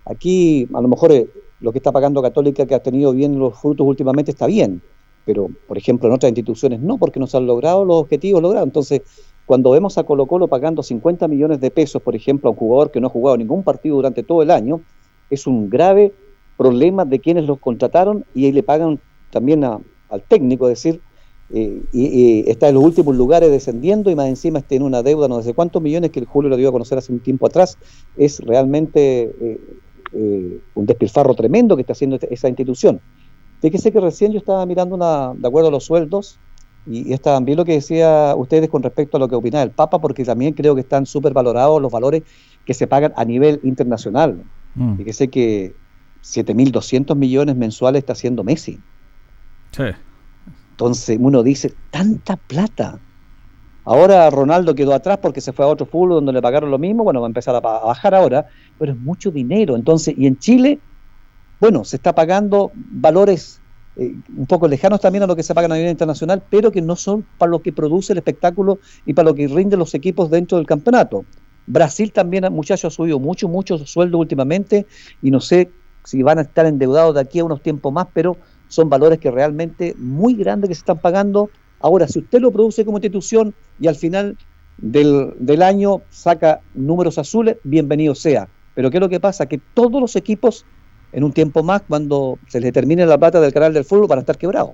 Aquí a lo mejor lo que está pagando Católica, que ha tenido bien los frutos últimamente, está bien, pero por ejemplo en otras instituciones no, porque no se han logrado los objetivos logrados. Entonces, cuando vemos a Colo Colo pagando 50 millones de pesos, por ejemplo, a un jugador que no ha jugado ningún partido durante todo el año, es un grave problemas de quienes los contrataron y ahí le pagan también al técnico, es decir, eh, y, está en los últimos lugares descendiendo y más encima tiene una deuda no sé cuántos millones que el Julio lo dio a conocer hace un tiempo atrás. Es realmente eh, eh, un despilfarro tremendo que está haciendo este- esa institución. Fíjese que recién yo estaba mirando una, de acuerdo a los sueldos y, y está también lo que decía ustedes con respecto a lo que opinaba el Papa, porque también creo que están súper valorados los valores que se pagan a nivel internacional. Mm. Fíjese que 7.200 millones mensuales está haciendo Messi. Sí. Entonces uno dice, tanta plata. Ahora Ronaldo quedó atrás porque se fue a otro fútbol donde le pagaron lo mismo, bueno, va a empezar a, bajar ahora, pero es mucho dinero. Entonces, y en Chile, bueno, se está pagando valores eh, un poco lejanos también a lo que se pagan a nivel internacional, pero que no son para lo que produce el espectáculo y para lo que rinden los equipos dentro del campeonato. Brasil también, muchachos, ha subido mucho, mucho su sueldo últimamente y no sé si van a estar endeudados de aquí a unos tiempos más, pero son valores que realmente muy grandes que se están pagando. Ahora, si usted lo produce como institución y al final del, del año saca números azules, bienvenido sea. Pero ¿qué es lo que pasa? Que todos los equipos, en un tiempo más, cuando se les termine la plata del canal del fútbol, van a estar quebrados.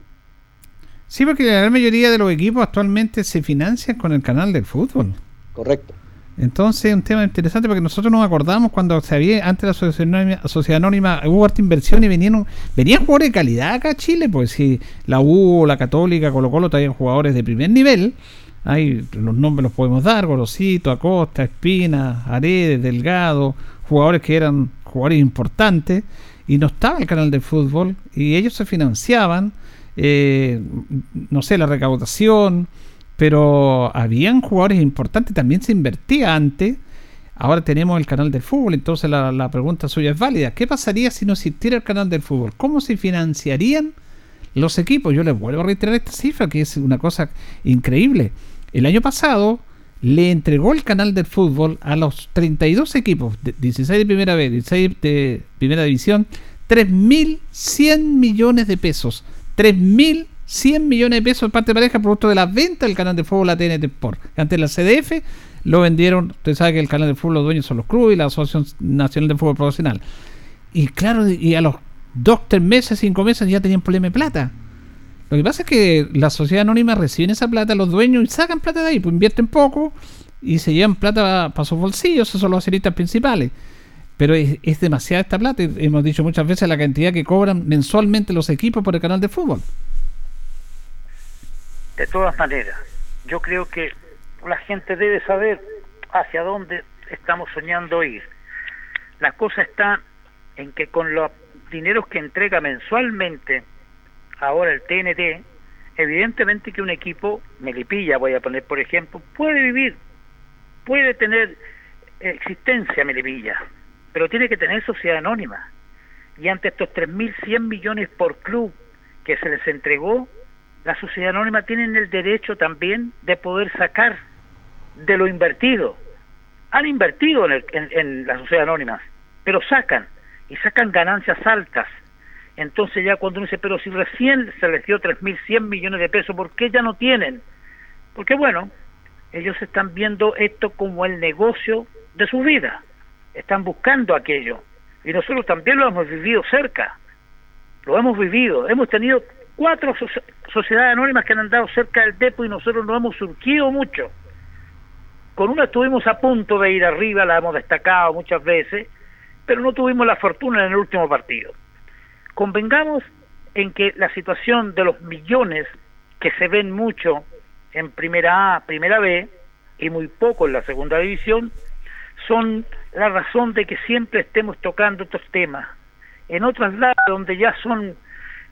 Sí, porque la gran mayoría de los equipos actualmente se financian con el canal del fútbol. Correcto. Entonces es un tema interesante porque nosotros nos acordamos cuando se había, antes de la Sociedad Anónima, Sociedad hubo harta inversión y venían, venían jugadores de calidad acá a Chile, pues si la U, la Católica, Colo Colo traían jugadores de primer nivel, ahí los nombres los podemos dar, Gorosito, Acosta, Espina, Aredes, Delgado, jugadores que eran jugadores importantes, y no estaba el canal de fútbol, y ellos se financiaban, eh, no sé, la recaudación, pero habían jugadores importantes, también se invertía antes. Ahora tenemos el canal del fútbol, entonces la, pregunta suya es válida. ¿Qué pasaría si no existiera el canal del fútbol? ¿Cómo se financiarían los equipos? Yo les vuelvo a reiterar esta cifra, que es una cosa increíble. El año pasado le entregó el canal del fútbol a los 32 equipos, de 16 de primera vez, 16 de primera división, 3.100 millones de pesos. 3.100 millones de pesos en parte de pareja, producto de la venta del canal de fútbol a TNT Sport. Antes la CDF lo vendieron, usted sabe que el canal de fútbol los dueños son los clubes y la Asociación Nacional de Fútbol Profesional. Y claro, y a los dos, tres meses, cinco meses ya tenían problema de plata. Lo que pasa es que la sociedad anónima reciben esa plata, los dueños y sacan plata de ahí, pues invierten poco y se llevan plata para sus bolsillos, esos son los accionistas principales. Pero es, demasiada esta plata, hemos dicho muchas veces la cantidad que cobran mensualmente los equipos por el canal de fútbol. De todas maneras, yo creo que la gente debe saber hacia dónde estamos soñando ir. La cosa está en que con los dineros que entrega mensualmente ahora el TNT, evidentemente que un equipo, Melipilla voy a poner por ejemplo, puede vivir, puede tener existencia Melipilla, pero tiene que tener sociedad anónima. Y ante estos 3.100 millones por club que se les entregó, la sociedad anónima tienen el derecho también de poder sacar de lo invertido. Han invertido en, el, en, en la sociedad anónima, pero sacan, y sacan ganancias altas. Entonces ya cuando uno dice, pero si recién se les dio 3.100 millones de pesos, ¿por qué ya no tienen? Porque bueno, ellos están viendo esto como el negocio de su vida, están buscando aquello. Y nosotros también lo hemos vivido cerca, lo hemos vivido, hemos tenido cuatro so sociedades anónimas que han andado cerca del depo y nosotros no hemos surgido mucho. Con una estuvimos a punto de ir arriba, la hemos destacado muchas veces, pero no tuvimos la fortuna en el último partido. Convengamos en que la situación de los millones que se ven mucho en primera A, primera B y muy poco en la segunda división, son la razón de que siempre estemos tocando estos temas. En otras lados donde ya son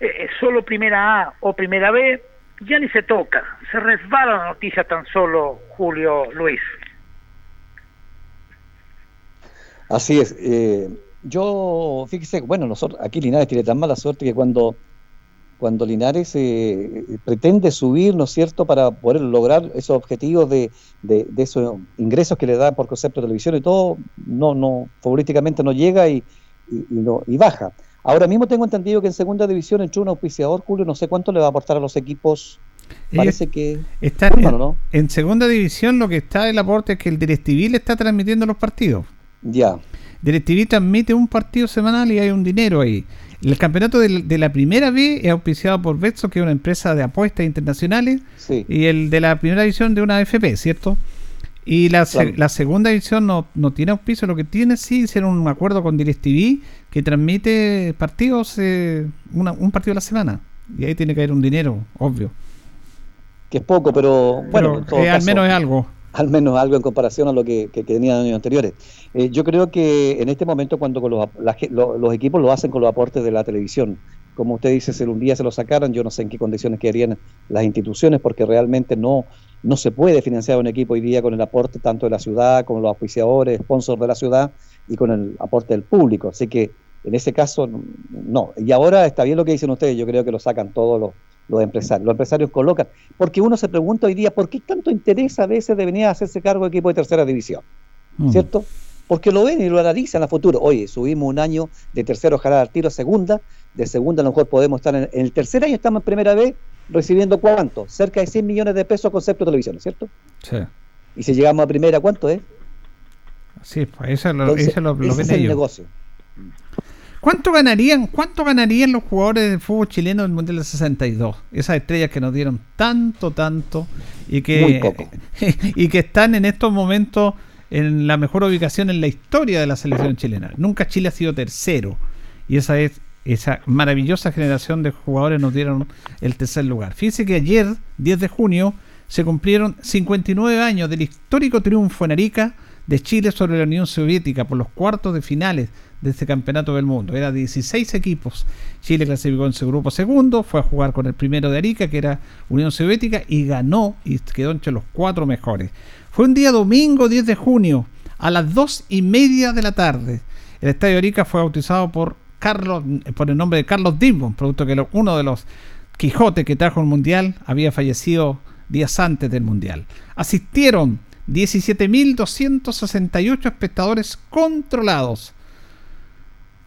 eh, solo primera A o primera B, ya ni se toca, se resbala la noticia tan solo, Julio Luis. Así es. Eh, yo, fíjese, bueno, nosotros, aquí Linares tiene tan mala suerte que cuando, cuando Linares eh, pretende subir, ¿no es cierto?, para poder lograr esos objetivos de, de, esos ingresos que le da por concepto de televisión y todo, no, no, futbolísticamente no llega y, y, no, y baja. Ahora mismo tengo entendido que en segunda división entró un auspiciador, Julio, no sé cuánto le va a aportar a los equipos. Parece que está en, ¿no? en, segunda división lo que está el aporte es que el DirecTV le está transmitiendo los partidos. Ya. DirecTV transmite un partido semanal y hay un dinero ahí. El campeonato de, de la primera B es auspiciado por Betso, que es una empresa de apuestas internacionales, Sí. y el de la primera división de una AFP, ¿cierto? Y la, se- la segunda división no, no tiene auspicio, lo que tiene sí hicieron un acuerdo con DirecTV que transmite partidos, eh, una- un partido a la semana. Y ahí tiene que haber un dinero, obvio. Que es poco, pero bueno, Pero, en todo eh, al menos es algo. al menos algo en comparación a lo que, que, que tenían años anteriores. Eh, yo creo que en este momento cuando con los, la ge- lo- los equipos lo hacen con los aportes de la televisión, como usted dice, si un día se lo sacaran, yo no sé en qué condiciones quedarían las instituciones, porque realmente no, no se puede financiar un equipo hoy día con el aporte tanto de la ciudad, como los auspiciadores, sponsors de la ciudad y con el aporte del público. Así que en ese caso, no. Y ahora está bien lo que dicen ustedes, yo creo que lo sacan todos los, los empresarios. Los empresarios colocan, porque uno se pregunta hoy día, ¿por qué tanto interés a veces de venir a hacerse cargo de equipo de tercera división? Mm. ¿Cierto? Porque lo ven y lo analizan a futuro. Oye, subimos un año de tercero, ojalá al tiro a segunda, de segunda a lo mejor podemos estar en, en el tercer año, estamos en primera vez recibiendo cuánto? Cerca de 100 millones de pesos concepto de televisión, ¿cierto? Sí. Y si llegamos a primera, ¿cuánto es? Sí, pues eso lo, Entonces, eso lo, lo ese ven es el ellos. negocio. ¿Cuánto ganarían, ¿Cuánto ganarían los jugadores del fútbol chileno del Mundial del 62? Esas estrellas que nos dieron tanto, tanto y que, Muy poco. y que están en estos momentos en la mejor ubicación en la historia de la selección chilena. Nunca Chile ha sido tercero y esa es esa maravillosa generación de jugadores nos dieron el tercer lugar. Fíjense que ayer, 10 de junio, se cumplieron 59 años del histórico triunfo en Arica de Chile sobre la Unión Soviética por los cuartos de finales de este campeonato del mundo. Era 16 equipos. Chile clasificó en su grupo segundo, fue a jugar con el primero de Arica, que era Unión Soviética, y ganó y quedó entre los cuatro mejores. Fue un día domingo 10 de junio, a las dos y media de la tarde. El estadio Arica fue bautizado por Carlos, por el nombre de Carlos Dimbon, producto que uno de los Quijotes que trajo el Mundial había fallecido días antes del Mundial. Asistieron 17.268 espectadores controlados.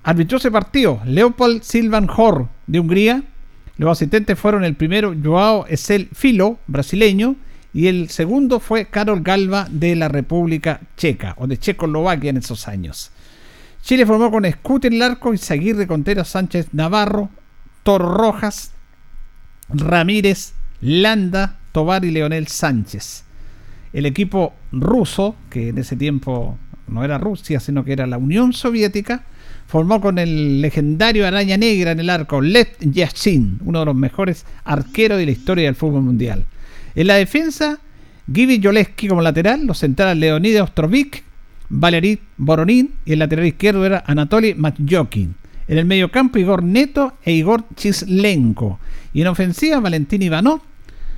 Arbitró ese partido Leopold Silvan Hor de Hungría. Los asistentes fueron el primero Joao Esel Filo, brasileño, y el segundo fue Karol Galva de la República Checa, o de Checoslovaquia en esos años. Chile formó con Scooter Larco y Zaguirre Contreras Sánchez Navarro, Toro Rojas, Ramírez, Landa, Tobar y Leonel Sánchez. El equipo ruso, que en ese tiempo no era Rusia, sino que era la Unión Soviética, formó con el legendario Araña Negra en el arco, Lev Yashin, uno de los mejores arqueros de la historia del fútbol mundial. En la defensa, Gibi Joleski como lateral, los centrales Leonidas Ostrovik, Valery Boronin y el lateral izquierdo era Anatoly Matjokin. En el mediocampo Igor Neto e Igor Chislenko. Y en ofensiva Valentín Ivanov,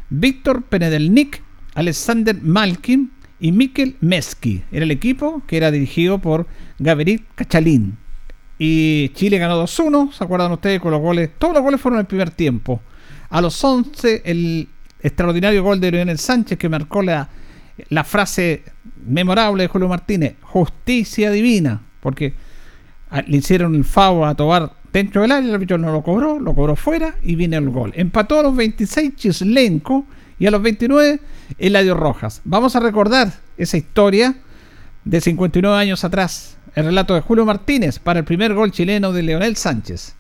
Víctor Penedelnik, Alexander Malkin y Mikel Meski. Era el equipo que era dirigido por Gabriel Cachalín. Y Chile ganó 2-1, ¿se acuerdan ustedes con los goles? Todos los goles fueron en el primer tiempo. A los 11 el extraordinario gol de Leonel Sánchez que marcó la, la frase memorable de Julio Martínez, justicia divina, porque le hicieron el FAO a Tobar dentro del área, el árbitro no lo cobró, lo cobró fuera y viene el gol. Empató a los 26 Chislenko y a los 29 Eladio Rojas. Vamos a recordar esa historia de 59 años atrás, el relato de Julio Martínez para el primer gol chileno de Leonel Sánchez.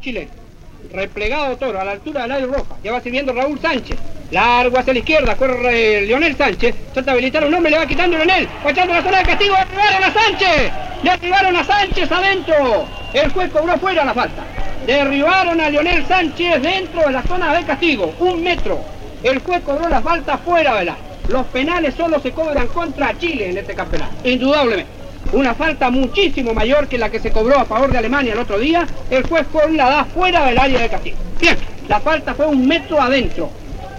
chileno. Replegado Toro a la altura del área roja. Ya va sirviendo Raúl Sánchez. Largo hacia la izquierda. Corre Leonel Sánchez. Trata de habilitar un hombre. Le va quitando Leonel. Va echando la zona de castigo. Derribaron a Sánchez. Derribaron a Sánchez adentro. El juez cobró fuera la falta. Derribaron a Leonel Sánchez dentro de la zona de castigo. Un metro. El juez cobró la falta fuera la. Los penales solo se cobran contra Chile en este campeonato. Indudablemente. Una falta muchísimo mayor que la que se cobró a favor de Alemania el otro día. El juez con la da fuera del área de castigo. Bien, la falta fue un metro adentro.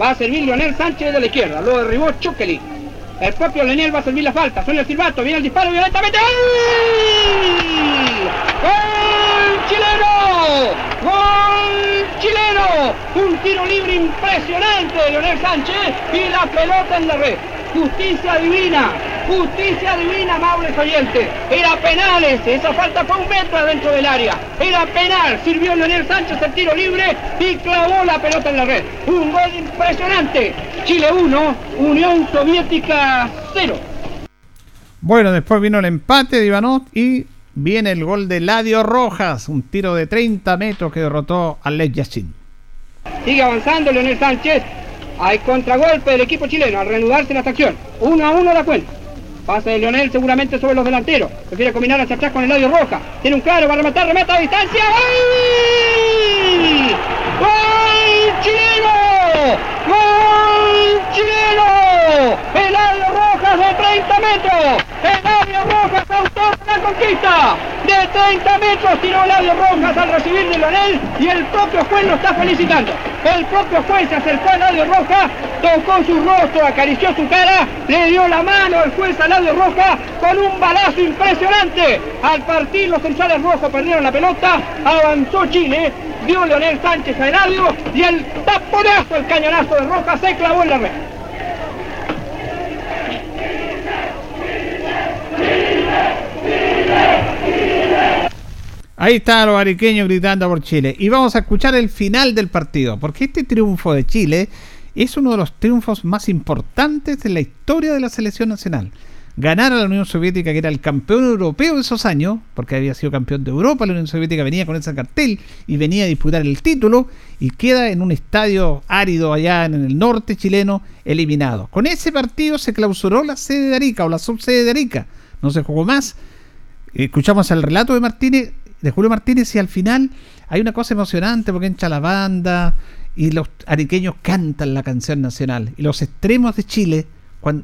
Va a servir Leonel Sánchez de la izquierda. Lo derribó Chukeli. El propio Leonel va a servir la falta. Suena el silbato. Viene el disparo violentamente. ¡Gol! ¡Gol chileno! ¡Gol chileno! Un tiro libre impresionante de Leonel Sánchez y la pelota en la red. Justicia divina, justicia divina, amables oyentes. Era penales, esa falta fue un metro adentro del área. Era penal, sirvió Leonel Sánchez el tiro libre y clavó la pelota en la red. Un gol impresionante. Chile 1, Unión Soviética 0. Bueno, después vino el empate de Ivanov y viene el gol de Ladio Rojas, un tiro de 30 metros que derrotó a Lech Yashin. Sigue avanzando Leonel Sánchez. Hay contragolpe del equipo chileno al reanudarse la acción. 1 a 1 la cuenta. Pase de Leonel seguramente sobre los delanteros. Prefiere combinar hacia atrás con el Ladio Rojas. Tiene un claro, va a rematar, remata a distancia. ¡Gol! ¡Gol chileno! ¡Gol chileno! Eladio Rojas de 30 metros. Eladio Rojas, autor de la conquista. De 30 metros tiró Eladio Rojas al recibir de Leonel y el propio juez lo está felicitando. El propio juez se acercó a Eladio Rojas, tocó su rostro, acarició su cara, le dio la mano al juez a Eladio Rojas con un balazo impresionante. Al partir los centrales rojos perdieron la pelota, avanzó Chile, dio Leonel Sánchez a Eladio y el taponazo, el cañonazo de Rojas se clavó en la red. Ahí están los ariqueños gritando por Chile. Y vamos a escuchar el final del partido, porque este triunfo de Chile es uno de los triunfos más importantes de la historia de la selección nacional. Ganar a la Unión Soviética, que era el campeón europeo de esos años, porque había sido campeón de Europa, la Unión Soviética venía con ese cartel y venía a disputar el título, y queda en un estadio árido allá en el norte chileno, eliminado. Con ese partido se clausuró la sede de Arica o la subsede de Arica. No se jugó más. Escuchamos el relato de Martínez, de Julio Martínez, y al final hay una cosa emocionante porque entra la banda y los ariqueños cantan la canción nacional. Y los extremos de Chile,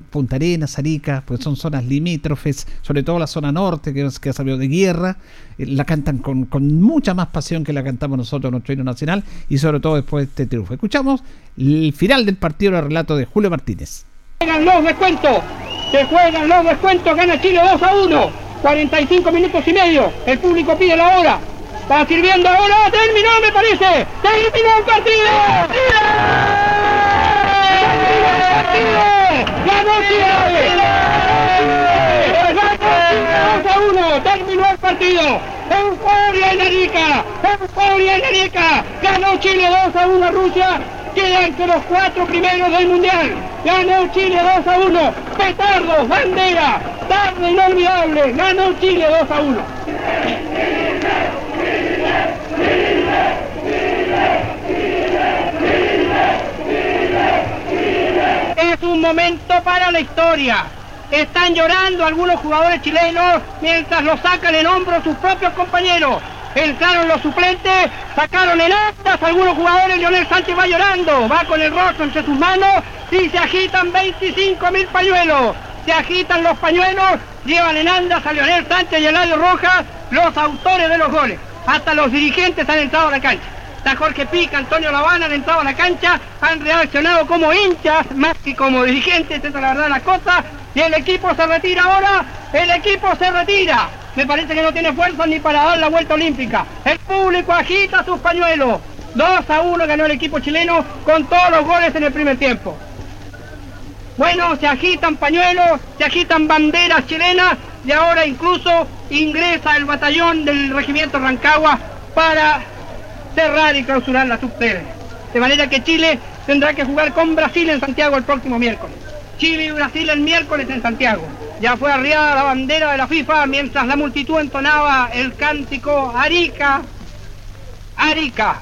Punta Arenas, Arica, pues son zonas limítrofes, sobre todo la zona norte, que, que ha salido de guerra, eh, la cantan con, con mucha más pasión que la cantamos nosotros, nuestro himno nacional, y sobre todo después de este triunfo. Escuchamos el final del partido, el relato de Julio Martínez. juegan los descuentos. Se juegan los descuentos. Gana Chile 2 a 1. 45 minutos y medio. El público pide la hora. Está sirviendo ahora. Terminó, me parece. Terminó el partido. ¡Ganó Chile! ¡Ganó Chile 2 a 1! ¡Terminó el partido! ¡Euforia en Arica! ¡Euforia en Arica! ¡Ganó Chile 2 a 1 a Rusia! Queda entre los cuatro primeros del Mundial. Ganó Chile 2 a 1. Petardos, bandera, tarde inolvidable. Ganó Chile 2 a 1. Es un momento para la historia. Están llorando algunos jugadores chilenos mientras lo sacan en hombros sus propios compañeros. Entraron los suplentes, sacaron en actas algunos jugadores, Leonel Sánchez va llorando, va con el rostro entre sus manos y se agitan 25 mil pañuelos. Se agitan los pañuelos, llevan en andas a Leonel Sánchez y Eladio Rojas, los autores de los goles. Hasta los dirigentes han entrado a la cancha. Está Jorge Pica, Antonio Lavana han entrado a la cancha, han reaccionado como hinchas más que como dirigentes, esa es la verdad la cosa. Y el equipo se retira ahora, el equipo se retira. Me parece que no tiene fuerza ni para dar la vuelta olímpica. El público agita sus pañuelos. 2 a 1 ganó el equipo chileno con todos los goles en el primer tiempo. Bueno, se agitan pañuelos, se agitan banderas chilenas y ahora incluso ingresa el batallón del regimiento Rancagua para cerrar y clausurar la subsede. De manera que Chile tendrá que jugar con Brasil en Santiago el próximo miércoles. Chile y Brasil el miércoles en Santiago. Ya fue arriada la bandera de la FIFA mientras la multitud entonaba el cántico Arica, Arica.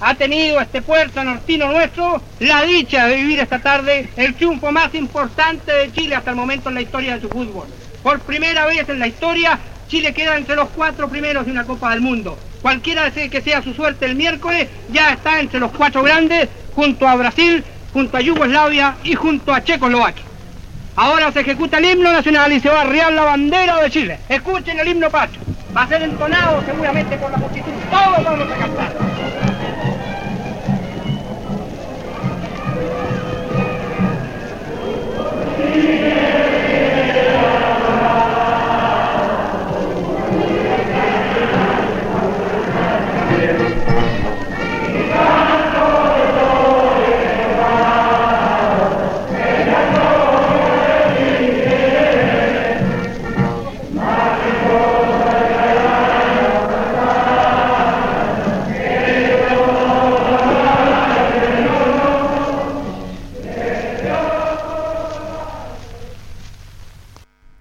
Ha tenido este puerto nortino nuestro la dicha de vivir esta tarde el triunfo más importante de Chile hasta el momento en la historia de su fútbol. Por primera vez en la historia, Chile queda entre los cuatro primeros de una Copa del Mundo. Cualquiera que sea su suerte el miércoles, ya está entre los cuatro grandes, junto a Brasil, junto a Yugoslavia y junto a Checoslovaquia. Ahora se ejecuta el himno nacional y se va a arriar la bandera de Chile. Escuchen el himno patrio. Va a ser entonado seguramente por la multitud. Todos vamos a cantar.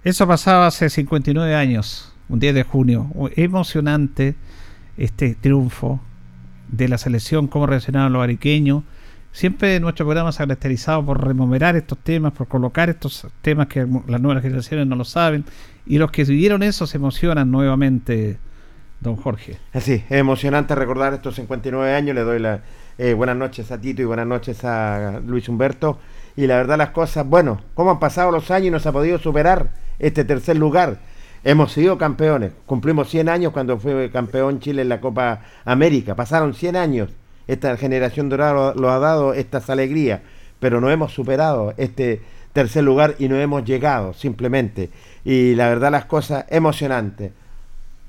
Eso pasaba hace 59 años. un 10 de junio. Emocionante este triunfo de la selección, cómo reaccionaron los ariqueños. Siempre nuestro programa se ha caracterizado por rememorar estos temas, por colocar estos temas que las nuevas generaciones no lo saben. Y los que vivieron eso se emocionan nuevamente, don Jorge. Así, es emocionante recordar estos 59 años. Le doy las eh, buenas noches a Tito y buenas noches a Luis Humberto. Y la verdad las cosas, bueno, cómo han pasado los años y no se ha podido superar este tercer lugar. Hemos sido campeones, cumplimos 100 años cuando fue campeón Chile en la Copa América, pasaron 100 años, esta generación dorada lo, ha dado estas alegrías, pero no hemos superado este tercer lugar y no hemos llegado simplemente. Y la verdad las cosas emocionantes.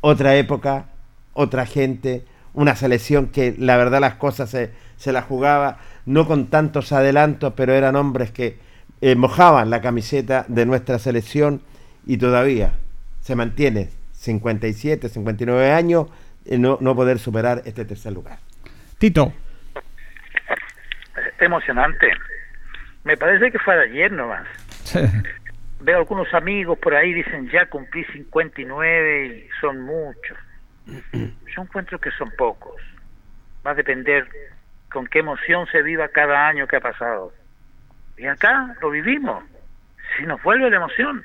Otra época, otra gente, una selección que la verdad las cosas se, se la jugaba no con tantos adelantos, pero eran hombres que eh, mojaban la camiseta de nuestra selección y todavía se mantiene 57, 59 años eh, no, no poder superar este tercer lugar. Tito. Emocionante. Me parece que fue de ayer nomás. Veo algunos amigos por ahí dicen ya cumplí 59 y son muchos. Yo encuentro que son pocos. Va a depender con qué emoción se viva cada año que ha pasado. Y acá lo vivimos. Si nos vuelve la emoción.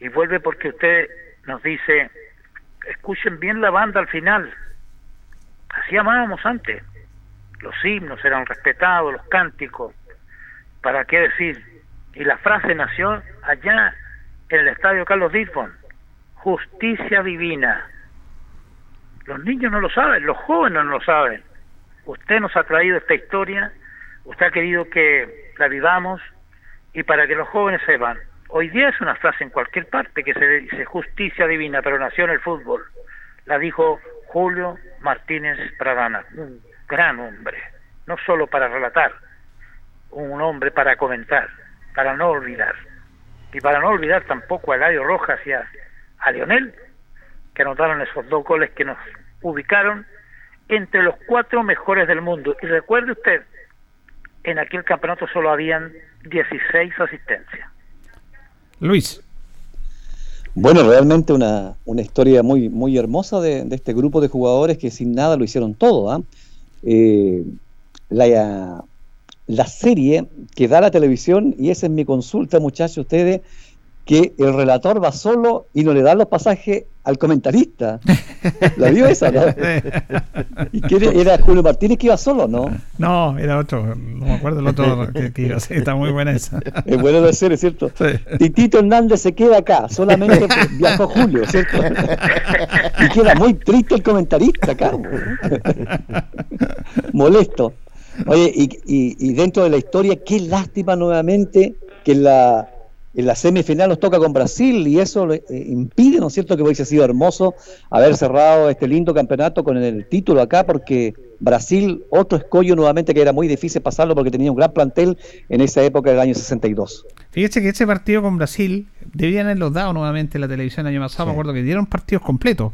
Y vuelve porque usted nos dice, escuchen bien la banda al final. Así amábamos antes. Los himnos eran respetados, los cánticos. ¿Para qué decir? Y la frase nació allá en el estadio Carlos Disfon. Justicia divina. Los niños no lo saben, los jóvenes no lo saben. Usted nos ha traído esta historia, usted ha querido que la vivamos y para que los jóvenes sepan. Hoy día es una frase en cualquier parte que se dice justicia divina, pero nació en el fútbol. La dijo Julio Martínez Pradana, un gran hombre, no solo para relatar, un hombre para comentar, para no olvidar. Y para no olvidar tampoco a Eladio Rojas y a, a Lionel, que anotaron esos dos goles que nos ubicaron entre los cuatro mejores del mundo. Y recuerde usted, en aquel campeonato solo habían 16 asistencias. Luis. Bueno, realmente una, una historia muy, muy hermosa de, este grupo de jugadores que sin nada lo hicieron todo. ¿ah? Eh, la, la serie que da la televisión, y esa es mi consulta, muchachos, ustedes, que el relator va solo y no le da los pasajes al comentarista. ¿La vio esa? ¿no? ¿Y quién era Julio Martínez que iba solo, no? No, era otro, no me acuerdo el otro que, que iba, sí, está muy buena esa. Es bueno de ser, es cierto. Sí. Titito Hernández se queda acá, solamente viajó Julio, ¿cierto? Y queda muy triste el comentarista acá. Molesto. Oye, y, y, y dentro de la historia, qué lástima nuevamente que la en la semifinal nos toca con Brasil y eso eh, impide, ¿no es cierto?, que hubiese sido hermoso haber cerrado este lindo campeonato con el título acá, porque Brasil, otro escollo nuevamente que era muy difícil pasarlo porque tenía un gran plantel en esa época del año 62. Fíjese que ese partido con Brasil debían haberlos dado nuevamente en la televisión el año pasado, sí. me acuerdo que dieron partidos completos.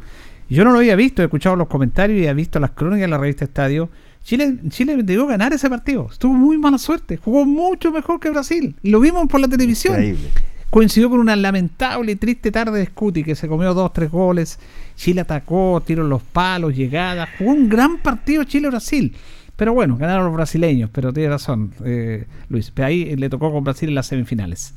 Yo no lo había visto, he escuchado los comentarios y he visto las crónicas de la revista Estadio. Chile, Chile debió ganar ese partido. Estuvo muy mala suerte. Jugó mucho mejor que Brasil. Lo vimos por la televisión. Increíble. Coincidió con una lamentable y triste tarde de Scuti que se comió dos, tres goles. Chile atacó, tiró los palos, llegadas. Jugó un gran partido Chile-Brasil. Pero bueno, ganaron los brasileños. Pero tiene razón, eh, Luis. Pero ahí le tocó con Brasil en las semifinales.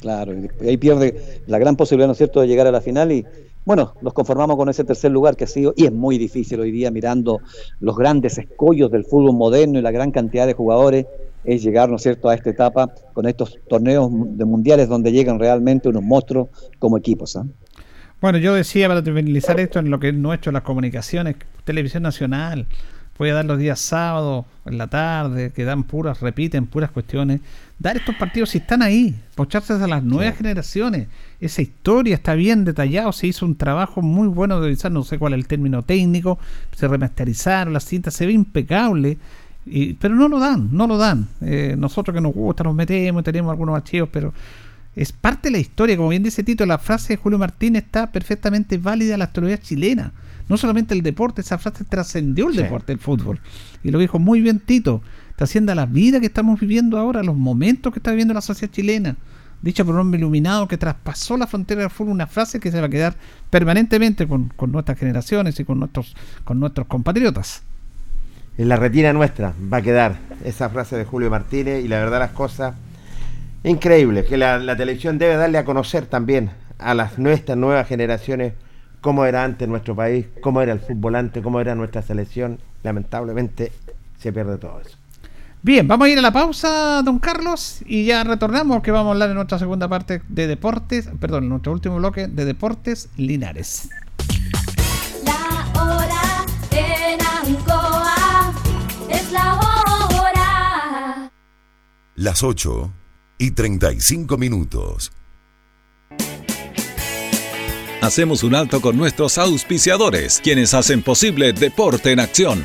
Claro, y ahí pierde la gran posibilidad, ¿no es cierto?, de llegar a la final y bueno, nos conformamos con ese tercer lugar que ha sido, y es muy difícil hoy día mirando los grandes escollos del fútbol moderno y la gran cantidad de jugadores, es llegar, ¿no es cierto?, a esta etapa con estos torneos de mundiales donde llegan realmente unos monstruos como equipos. ¿eh? Bueno, yo decía para finalizar esto en lo que es nuestro, las comunicaciones, televisión nacional, voy a dar los días sábados, en la tarde, que dan puras, repiten puras cuestiones. Dar estos partidos si están ahí, pocharse a las nuevas sí. generaciones. Esa historia está bien detallado, se hizo un trabajo muy bueno de revisar, no sé cuál es el término técnico, se remasterizaron las cintas, se ve impecable. Y, pero no lo dan, no lo dan. Eh, nosotros que nos gusta, nos metemos, tenemos algunos archivos, pero es parte de la historia. Como bien dice Tito, la frase de Julio Martínez está perfectamente válida en la historia chilena no solamente el deporte, esa frase trascendió el sí. deporte, el fútbol. Y lo dijo muy bien Tito, trasciende a la vida que estamos viviendo ahora, los momentos que está viviendo la sociedad chilena, dicha por un hombre iluminado que traspasó la frontera del fútbol, una frase que se va a quedar permanentemente con, con nuestras generaciones y con nuestros, con nuestros compatriotas. En la retina nuestra va a quedar esa frase de Julio Martínez y la verdad las cosas increíbles, que la, la televisión debe darle a conocer también a las nuestras nuevas generaciones cómo era antes nuestro país, cómo era el fútbol antes, cómo era nuestra selección. Lamentablemente se pierde todo eso. Bien, vamos a ir a la pausa, don Carlos, y ya retornamos que vamos a hablar en nuestra segunda parte de deportes, perdón, en nuestro último bloque de deportes Linares. La hora en Ancoa es la hora. Las 8 y 35 minutos. Hacemos un alto con nuestros auspiciadores, quienes hacen posible Deporte en Acción.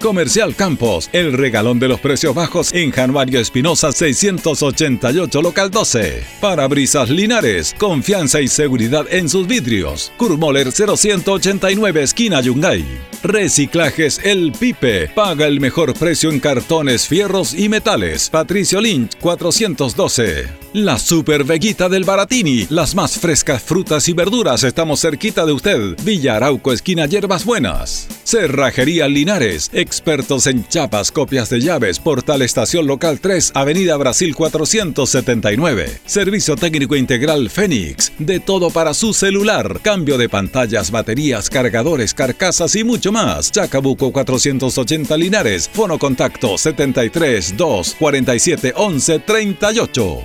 Comercial Campos, el regalón de los precios bajos en Januario Espinosa 688 local 12. Parabrisas Linares, confianza y seguridad en sus vidrios. Kurmoller 0189 esquina Yungay. Reciclajes El Pipe, paga el mejor precio en cartones, fierros y metales. Patricio Lynch 412. La Super Veguita del Baratini, las más frescas frutas y verduras, estamos cerquita de usted. Villa Arauco esquina Hierbas Buenas. Cerrajería Linares, expertos en chapas, copias de llaves, Portal Estación Local 3, Avenida Brasil 479. Servicio técnico integral Fénix, de todo para su celular, cambio de pantallas, baterías, cargadores, carcasas y mucho más. Chacabuco 480 Linares, fono contacto 73 2 47 11 38.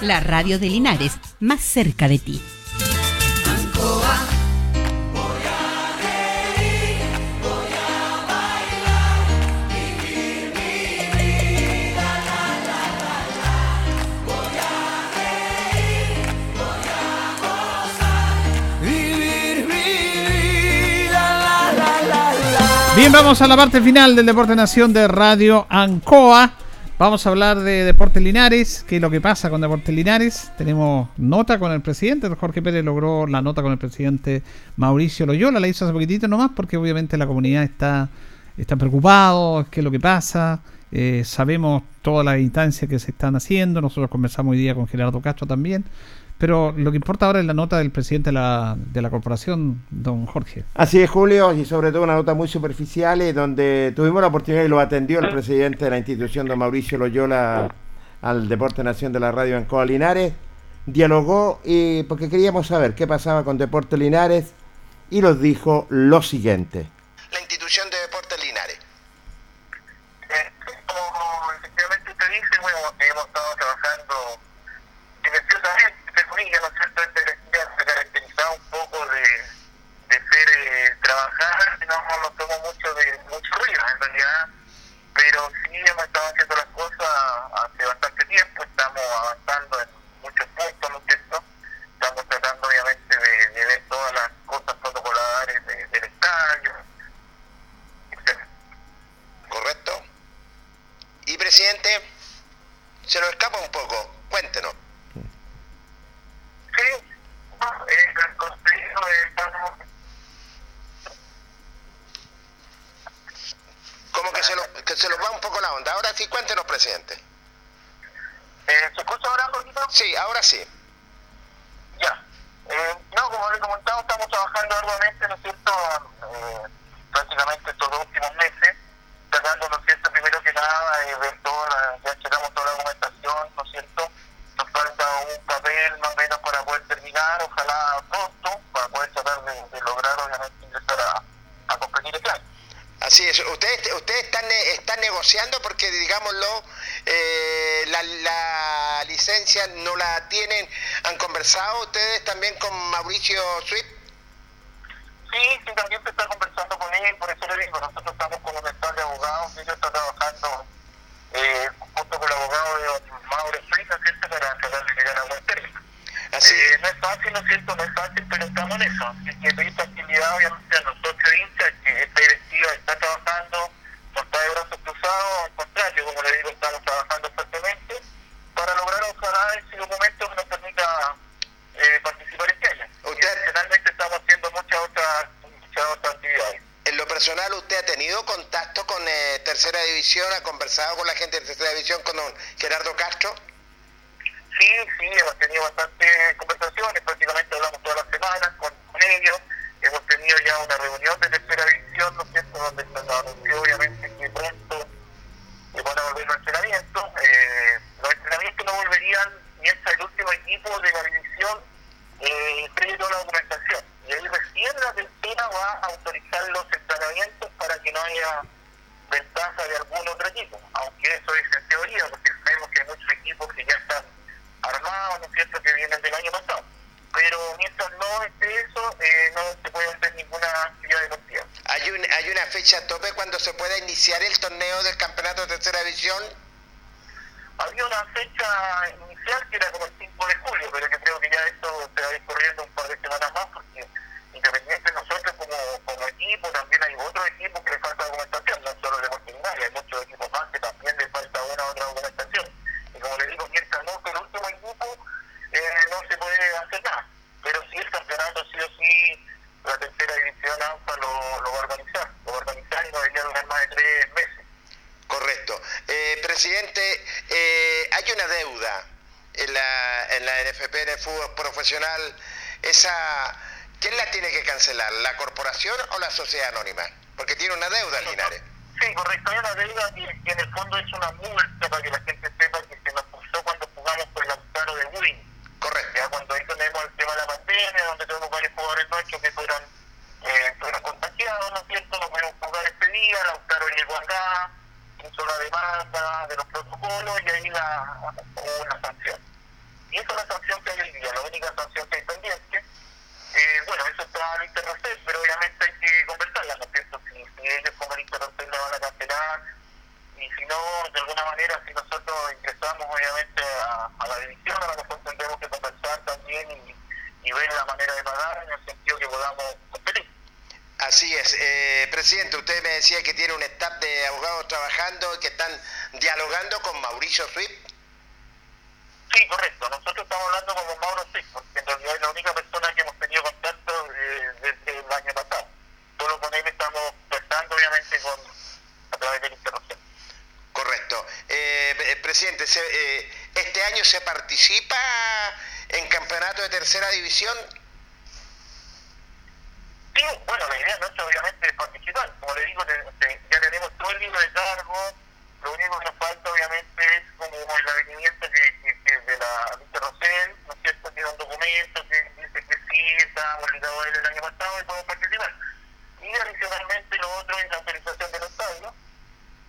la radio de Linares, más cerca de ti. Bien, vamos a la parte final del Deporte Nación de Radio Ancoa. Vamos a hablar de Deportes Linares, qué es lo que pasa con Deportes Linares. Tenemos nota con el presidente, Jorge Pérez logró la nota con el presidente Mauricio Loyola, la hizo hace poquitito nomás porque obviamente la comunidad está, está preocupado, qué es lo que pasa. Eh, sabemos todas las instancias que se están haciendo, nosotros conversamos hoy día con Gerardo Castro también. Pero lo que importa ahora es la nota del presidente de la, de la corporación, don Jorge. Así es, Julio, y sobre todo una nota muy superficial, eh, donde tuvimos la oportunidad y lo atendió el presidente de la institución, don Mauricio Loyola, al Deporte Nación de la Radio en Coa Linares. Dialogó y porque queríamos saber qué pasaba con Deportes Linares y nos dijo lo siguiente. La institución de Deportes Linares. como efectivamente usted dice, bueno, hemos estado trabajando silenciosamente, entre comillas, ¿no es cierto? Esta elección se caracterizaba un poco de, de ser eh, trabajar, no nos tomó mucho de mucho ruido en realidad, pero sí hemos estado haciendo las cosas hace bastante tiempo, estamos avanzando en muchos puntos, ¿no es cierto? Estamos tratando obviamente de, de ver todas las cosas protocolares de- del estadio. ¿Correcto? Y presidente, se nos escapa un poco. Cuéntenos. Sí, no, el de estamos Como que se, lo, que se nos va un poco la onda. Ahora sí, cuéntenos, presidente. Eh, ¿Se escucha ahora un poquito? Sí, ahora sí. Ya. Eh, no, como le comentaba, estamos trabajando arduamente, ¿no es cierto?, eh, prácticamente estos dos últimos meses, tratando, ¿no es cierto?, primero que nada, de ver toda la, ya checamos toda la documentación, ¿no es cierto?, nos falta un papel más o menos para poder terminar, ojalá pronto, para poder tratar de, de lograr, obviamente, ingresar a, a competir este año. Así es. Ustedes, ustedes están, ne- están negociando porque, digámoslo, eh, la, la licencia no la tienen. ¿Han conversado ustedes también con Mauricio Swift? Sí, sí, también se está conversando con él, por eso le digo, nosotros estamos con un staff de abogados, ellos están trabajando eh, junto con el abogado de Mauro Suiza, ¿cierto?, para tratar de llegar a buen término. Eh, no es fácil, ¿no es cierto?, no es fácil, pero estamos en eso. Así que pedir tranquilidad, obviamente, a los socios hinchas, que esta directiva está trabajando, no está de brazos cruzados, al contrario, como le digo, estamos trabajando fuertemente para lograr ojalá ese documento que nos permita eh, participar este año. Y adicionalmente estamos haciendo muchas otras, muchas otras actividades. En lo personal, ¿usted ha tenido contacto con eh, Tercera División? ¿Ha conversado con la gente de Tercera División, con don Gerardo Castro? Sí, sí, hemos tenido bastantes conversaciones, prácticamente hablamos todas las semanas con, ellos. Hemos tenido ya una reunión de tercera división, ¿no es cierto?, donde se anunció obviamente que pronto eh, van a volver los entrenamientos. Eh, los entrenamientos no volverían mientras el último equipo de la división eh, toda la documentación. Y ahí recién la tercera va a autorizar los entrenamientos para que no haya ventaja de algún otro equipo, aunque eso es en teoría, porque sabemos que hay muchos equipos que ya están armados, ¿no es cierto?, que vienen del año pasado. Pero mientras no esté eso, eh, no se puede hacer ninguna actividad deportiva. ¿Hay, un, ¿Hay una fecha tope cuando se pueda iniciar el torneo del campeonato de Tercera División? Había una fecha inicial que era como el 5 de julio, pero yo creo que ya esto se va a ir corriendo un par de semanas más, porque independiente de nosotros como, como equipo, también hay otros equipos que les falta documentación, no solo de Portinaria, hay muchos equipos más que también les falta una u otra documentación. Y como le digo, mientras no que el último equipo, eh, no se puede hacer nada. Pero sí el campeonato sí o sí, la tercera división ANFA lo, lo va a organizar, lo va a organizar y no debería durar más de tres meses. Correcto. Eh, presidente, eh, hay una deuda en la, en la NFP, en el fútbol profesional. Esa, ¿Quién la tiene que cancelar? ¿La corporación o la sociedad anónima? Porque tiene una deuda, Linares. Sí, correcto. Hay una deuda que, que en el fondo es una multa para que la gente sepa que se nos puso cuando jugamos por el amparo de Win. Correcto. Ya cuando ahí tenemos el tema de la pandemia, donde tenemos varios jugadores nuestros que fueron, eh, fueron contagiados, ¿no es cierto? No pudimos jugar este día, el amparo llegó acá, hizo la demanda de los protocolos y ahí la, hubo una sanción. Y esa es la sanción que hay hoy día, la única sanción que hay pendiente eh, bueno, eso está al Interrocel, pero obviamente hay que conversarla, ¿no cierto? Si, ellos como el Interrocel la van a cancelar, y si no, de alguna manera, si nosotros ingresamos obviamente a, la división, a lo mejor tendremos que conversar también y, ver la manera de pagar en el sentido que podamos competir. Así es. Eh, presidente, usted me decía que tiene un staff de abogados trabajando que están dialogando con Mauricio Swift Sí, correcto. Nosotros estamos hablando como Mauro Six, porque en realidad es la única persona que hemos tenido contacto eh, desde el año pasado. Solo con él estamos tratando, obviamente, con, a través del interrupción. Correcto. Eh, eh, presidente, se, eh, ¿este año se participa en campeonato de tercera división? Sí, bueno, la idea nuestra obviamente participar. Como le digo, ya tenemos todo el libro de cargo. Lo único que nos falta obviamente es como el avenimiento que de la Alicia Rosell, ¿no es cierto?, tiene un documento que dice que sí, está ligados a él el año pasado y podemos participar. Y adicionalmente lo otro es la autorización del estadio,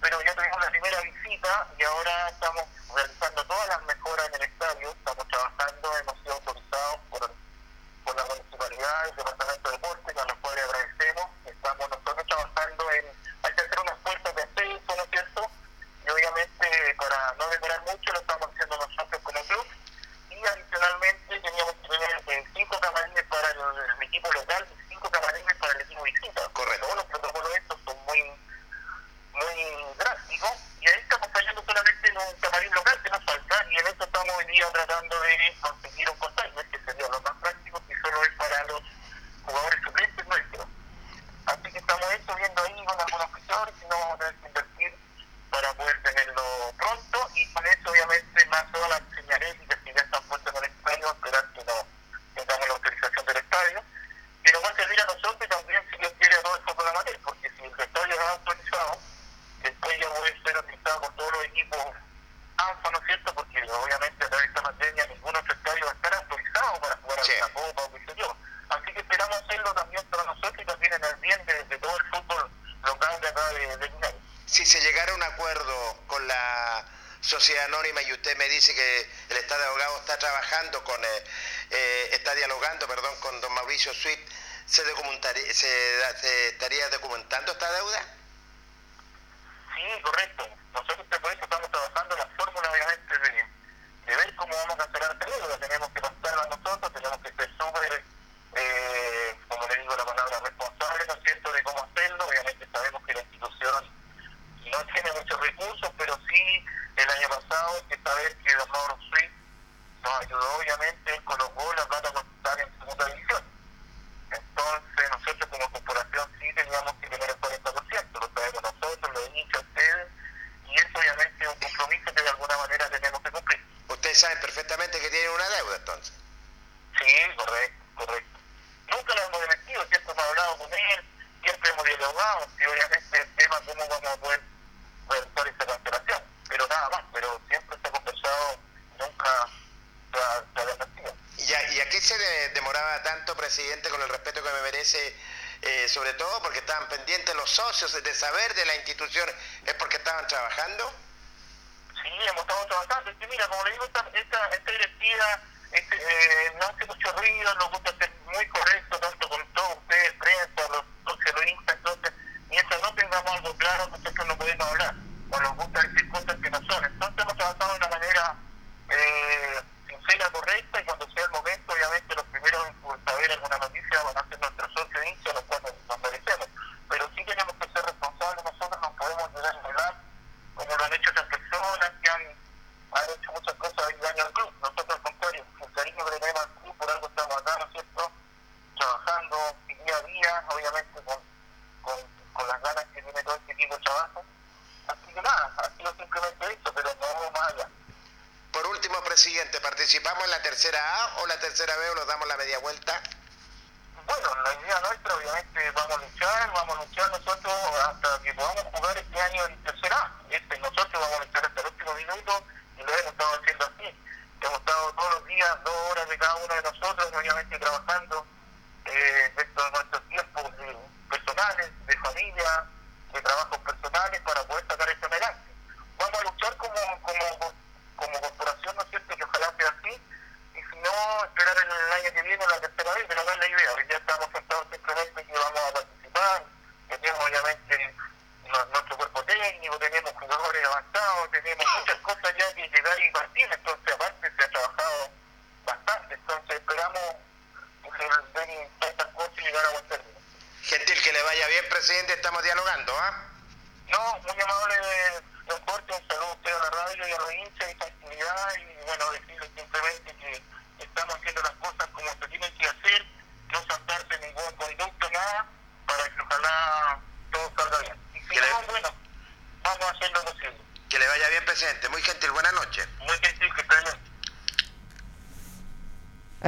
pero ya tuvimos la primera visita y ahora estamos realizando todas las mejoras en el estadio, estamos trabajando, hemos sido autorizados por, por la municipalidad, el Departamento de Deportes, a los cuales agradecemos, estamos nosotros trabajando en resultados y obviamente el tema cómo vamos a poder realizar esa cancelación, pero nada más, pero siempre se ha conversado, nunca se ha partido. ¿Y a, ¿Y a se demoraba tanto, presidente, con el respeto que me merece? Eh, sobre todo porque estaban pendientes los socios de saber de la institución, es porque estaban trabajando. Sí, hemos estado trabajando. Y mira, como le digo, esta, esta, esta directiva este, eh, no hace mucho ruido, nos gusta ser muy correcta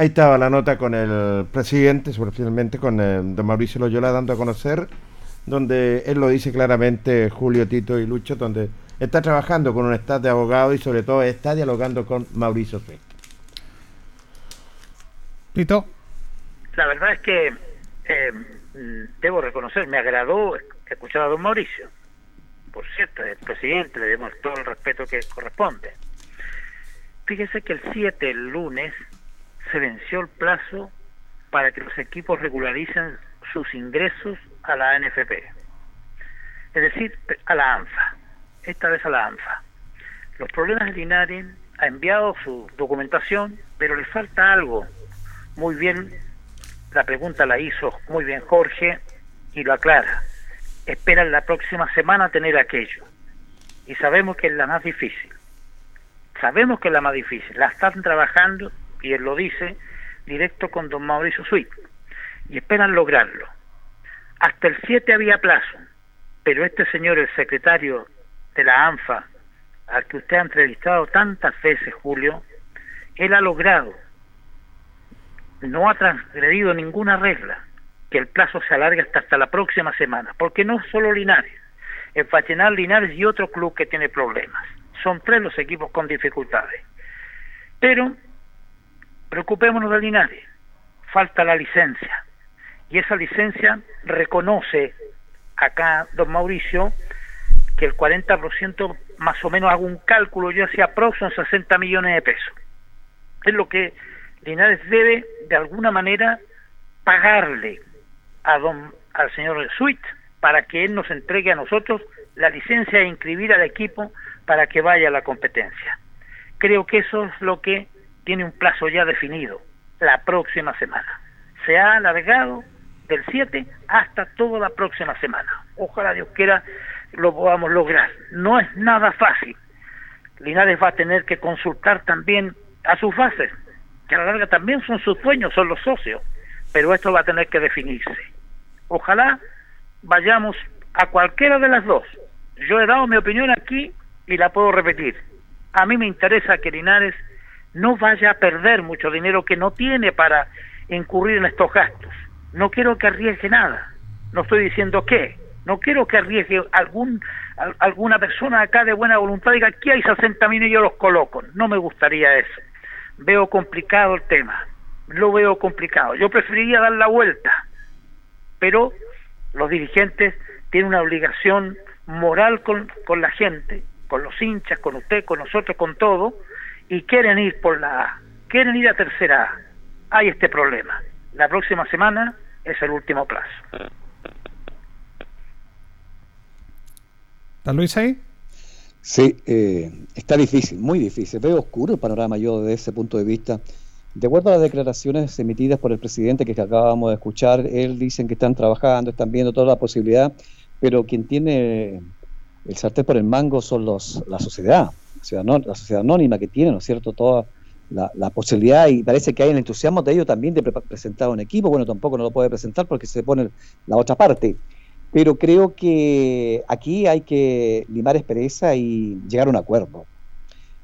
Ahí estaba la nota con el presidente, finalmente con eh, don Mauricio Loyola dando a conocer, donde él lo dice claramente, Julio, Tito y Lucho, donde está trabajando con un staff de abogados y sobre todo está dialogando con Mauricio Suárez. Tito. La verdad es que eh, debo reconocer, me agradó escuchar a don Mauricio. Por cierto, el presidente, le demos todo el respeto que corresponde. Fíjese que el 7, el lunes, se venció el plazo para que los equipos regularicen sus ingresos a la NFP. Es decir, a la ANFA. Esta vez a la ANFA. Los problemas de Linares ha enviado su documentación, pero le falta algo. Muy bien, la pregunta la hizo muy bien Jorge y lo aclara. Esperan la próxima semana tener aquello. Y sabemos que es la más difícil. Sabemos que es la más difícil. La están trabajando y él lo dice, directo con don Mauricio Suit, y esperan lograrlo. Hasta el 7 había plazo, pero este señor, el secretario de la ANFA, al que usted ha entrevistado tantas veces, Julio, él ha logrado, no ha transgredido ninguna regla, que el plazo se alargue hasta, la próxima semana, porque no solo Linares, el Fachenal Linares y otro club que tiene problemas. Son tres los equipos con dificultades. Pero preocupémonos de Linares, falta la licencia. Y esa licencia reconoce acá, don Mauricio, que el 40% más o menos hago un cálculo, yo hacía pro son 60 millones de pesos. Es lo que Linares debe de alguna manera pagarle a don al señor Sweet para que él nos entregue a nosotros la licencia e inscribir al equipo para que vaya a la competencia. Creo que eso es lo que tiene un plazo ya definido, la próxima semana. Se ha alargado del 7 hasta toda la próxima semana. Ojalá Dios quiera lo podamos lograr. No es nada fácil. Linares va a tener que consultar también a sus bases, que a la larga también son sus dueños, son los socios, pero esto va a tener que definirse. Ojalá vayamos a cualquiera de las dos. Yo he dado mi opinión aquí y la puedo repetir. A mí me interesa que Linares no vaya a perder mucho dinero que no tiene para incurrir en estos gastos. No quiero que arriesgue nada. No estoy diciendo qué. No quiero que arriesgue algún alguna persona acá de buena voluntad y diga aquí hay 60 mil y yo los coloco. No me gustaría eso. Veo complicado el tema. Lo veo complicado. Yo preferiría dar la vuelta. Pero los dirigentes tienen una obligación moral con, con la gente, con los hinchas, con usted, con nosotros, con todo, y quieren ir por la A, quieren ir a tercera A. Hay este problema. La próxima semana es el último plazo. ¿Está Luis ahí? Sí, eh, está difícil, muy difícil. Veo oscuro el panorama yo desde ese punto de vista. De acuerdo a las declaraciones emitidas por el presidente que acabamos de escuchar, él dicen que están trabajando, están viendo toda la posibilidad, pero quien tiene el sartén por el mango son los, la sociedad, la sociedad anónima que tiene, ¿no es cierto?, toda la, la, posibilidad y parece que hay el entusiasmo de ellos también de pre presentar un equipo, bueno, tampoco no lo puede presentar porque se pone la otra parte, pero creo que aquí hay que limar espereza y llegar a un acuerdo.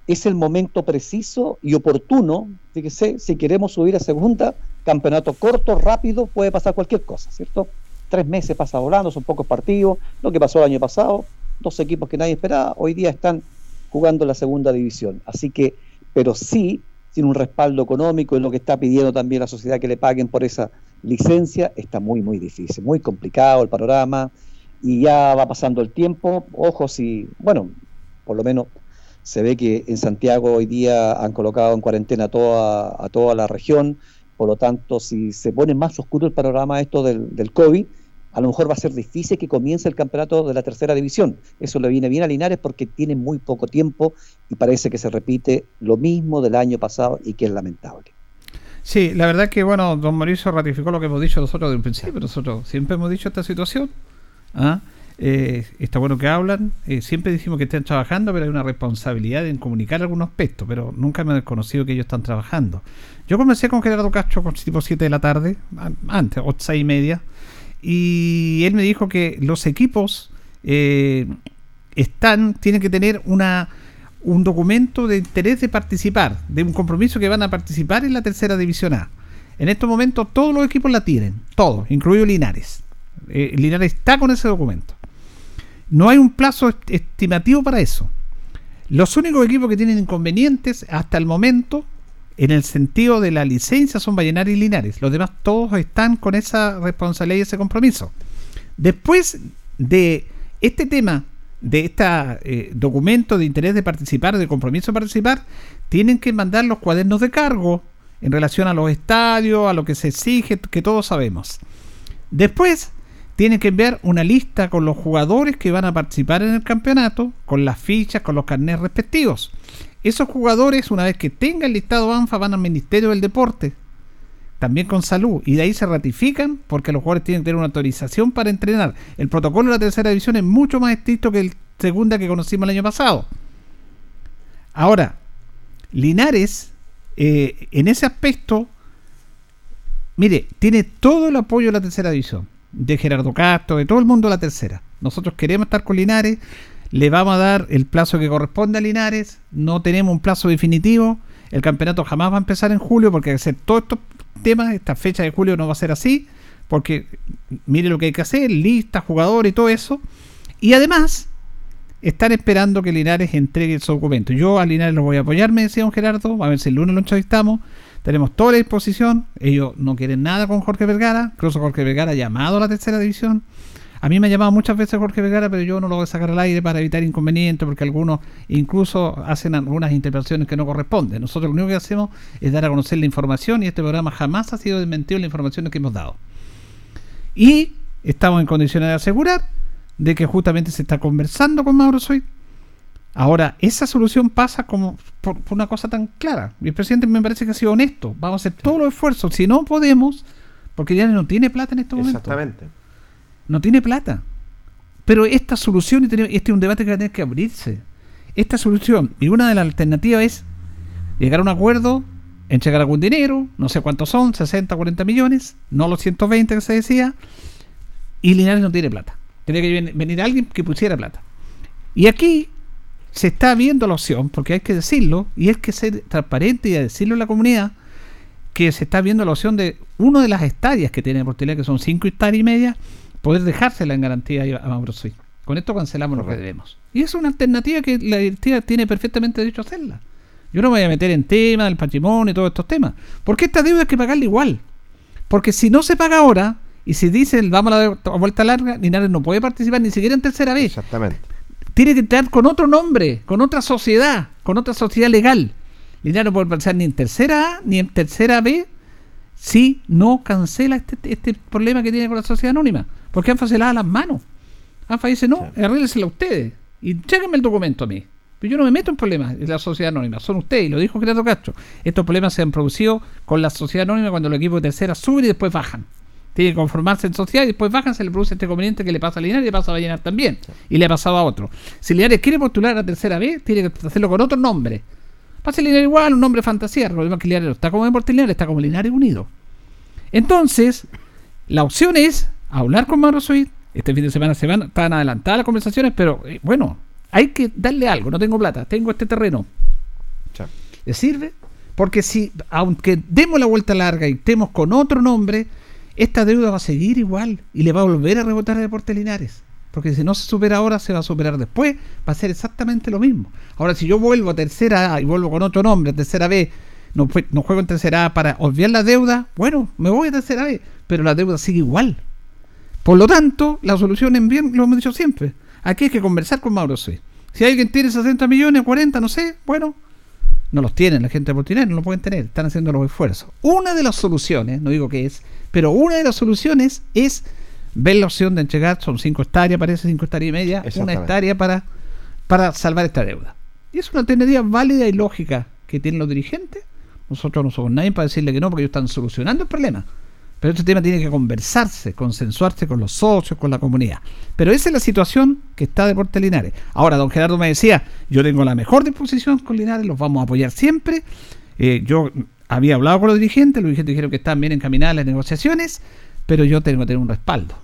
Es el momento preciso y oportuno, fíjese, si queremos subir a segunda, campeonato corto, rápido, puede pasar cualquier cosa, ¿cierto? Tres meses pasa volando, son pocos partidos, lo que pasó el año pasado, dos equipos que nadie esperaba, hoy día están jugando la segunda división. Así que, pero sí, sin un respaldo económico en lo que está pidiendo también la sociedad que le paguen por esa licencia, está muy, muy difícil, muy complicado el panorama y ya va pasando el tiempo. Ojo, si, bueno, por lo menos se ve que en Santiago hoy día han colocado en cuarentena a toda, a toda la región, por lo tanto, si se pone más oscuro el panorama esto del COVID, a lo mejor va a ser difícil que comience el campeonato de la tercera división. Eso le viene bien a Linares porque tiene muy poco tiempo y parece que se repite lo mismo del año pasado y que es lamentable. Sí, la verdad que, bueno, don Mauricio ratificó lo que hemos dicho nosotros desde un principio. Nosotros siempre hemos dicho esta situación. ¿ah? Eh, está bueno que hablan. eh, siempre decimos que están trabajando, pero hay una responsabilidad en comunicar algunos aspectos. Pero nunca me he desconocido que ellos están trabajando. Yo conversé con Gerardo Castro con tipo 7 de la tarde, an- antes, o 6 y media, y él me dijo que los equipos eh, están, tienen que tener una un documento de interés de participar, de un compromiso que van a participar en la tercera división A. En estos momentos todos los equipos la tienen, todos, incluido Linares. Eh, Linares está con ese documento. No hay un plazo est- estimativo para eso. Los únicos equipos que tienen inconvenientes hasta el momento, en el sentido de la licencia, son Vallenar y Linares. Los demás todos están con esa responsabilidad y ese compromiso. Después de este tema, de este documento de interés de participar, de compromiso de participar, tienen que mandar los cuadernos de cargo en relación a los estadios, a lo que se exige, que todos sabemos. Después tienen que enviar una lista con los jugadores que van a participar en el campeonato, con las fichas, con los carnets respectivos. Esos jugadores, una vez que tengan listado ANFA, van al Ministerio del Deporte, también con salud, y de ahí se ratifican porque los jugadores tienen que tener una autorización para entrenar. El protocolo de la tercera división es mucho más estricto que el segunda que conocimos el año pasado. Ahora, Linares, eh, en ese aspecto, mire, tiene todo el apoyo de la tercera división, de Gerardo Castro, de todo el mundo de la tercera. Nosotros queremos estar con Linares, le vamos a dar el plazo que corresponde a Linares, no tenemos un plazo definitivo, el campeonato jamás va a empezar en julio porque hacer todos estos temas, esta fecha de julio no va a ser así, porque mire lo que hay que hacer, listas, jugadores y todo eso. Y además, están esperando que Linares entregue su documento. Yo a Linares lo voy a apoyar, me decía don Gerardo, a ver si el lunes lo entrevistamos. Tenemos toda la disposición, ellos no quieren nada con Jorge Vergara, incluso Jorge Vergara ha llamado a la tercera división. A mí me ha llamado muchas veces Jorge Vergara, pero yo no lo voy a sacar al aire para evitar inconvenientes, porque algunos incluso hacen algunas interpretaciones que no corresponden. Nosotros lo único que hacemos es dar a conocer la información y este programa jamás ha sido desmentido en la información que hemos dado. Y estamos en condiciones de asegurar de que justamente se está conversando con Mauro Soy. Ahora, esa solución pasa como por, por una cosa tan clara. Y el presidente me parece que ha sido honesto. Vamos a hacer todos los esfuerzos. Si no podemos, porque ya no tiene plata en este momento. Exactamente. No tiene plata. Pero esta solución, este es un debate que va a tener que abrirse. Esta solución, y una de las alternativas es llegar a un acuerdo, entregar algún dinero, no sé cuántos son, 60, 40 millones, no los 120 que se decía, y Linares no tiene plata. Tiene que ven- venir alguien que pusiera plata. Y aquí se está viendo la opción, porque hay que decirlo, y hay que ser transparente y decirlo a la comunidad, que se está viendo la opción de una de las hectáreas que tiene Deportividad, que son 5 hectáreas y media, poder dejársela en garantía a Mauro. Con esto cancelamos lo que debemos. Y es una alternativa que la directiva tiene perfectamente derecho a hacerla. Yo no me voy a meter en tema del patrimonio y todos estos temas. Porque esta deuda hay que pagarla igual. Porque si no se paga ahora, y si dicen vamos a la vuelta larga, Linares no puede participar ni siquiera en tercera vez. Exactamente. Tiene que entrar con otro nombre, con otra sociedad, con otra sociedad legal. Linares no puede participar ni en tercera A ni en tercera B si no cancela este, este problema que tiene con la sociedad anónima. Porque ANFA se lava las manos. ANFA dice, no, arréglensela ustedes. Y chéquenme el documento a mí. Pero yo no me meto en problemas en la sociedad anónima, son ustedes, y lo dijo Gerardo Castro. Estos problemas se han producido con la sociedad anónima cuando los equipos de tercera suben y después bajan. Tiene que conformarse en sociedad y después bajan, se le produce este conveniente que le pasa a Linares y le pasa a Vallenar también. Y le ha pasado a otro. Si Linares quiere postular a tercera vez, tiene que hacerlo con otro nombre. Pasa Linares igual, un nombre fantasía. El problema es que Linares no está como Deportes Linares, está como Linares Unido. Entonces, la opción es hablar con Mauro Suiz. Este fin de semana se van, están adelantadas las conversaciones, pero eh, bueno, hay que darle algo. No tengo plata, tengo este terreno. ¿Le sirve? Porque si, aunque demos la vuelta larga y estemos con otro nombre, esta deuda va a seguir igual y le va a volver a rebotar a Deportes Linares. Porque si no se supera ahora, se va a superar después. Va a ser exactamente lo mismo. Ahora, si yo vuelvo a tercera A y vuelvo con otro nombre, a tercera B, no, no juego en tercera A para obviar la deuda, bueno, me voy a tercera B, pero la deuda sigue igual. Por lo tanto, la solución en bien, lo hemos dicho siempre. Aquí hay que conversar con Mauro C. Si alguien tiene 60 millones, 40, no sé, bueno, no los tienen, la gente de Portiner no lo pueden tener, están haciendo los esfuerzos. Una de las soluciones, no digo que es, pero una de las soluciones es ver la opción de entregar, son cinco hectáreas, parece cinco hectáreas y media, una hectárea para, para salvar esta deuda. Y es una alternativa válida y lógica que tienen los dirigentes. Nosotros no somos nadie para decirle que no, porque ellos están solucionando el problema. Pero este tema tiene que conversarse, consensuarse con los socios, con la comunidad. Pero esa es la situación que está Deporte Linares. Ahora, don Gerardo me decía, yo tengo la mejor disposición con Linares, los vamos a apoyar siempre. Eh, yo había hablado con los dirigentes, los dirigentes dijeron que están bien encaminadas las negociaciones, pero yo tengo que tener un respaldo.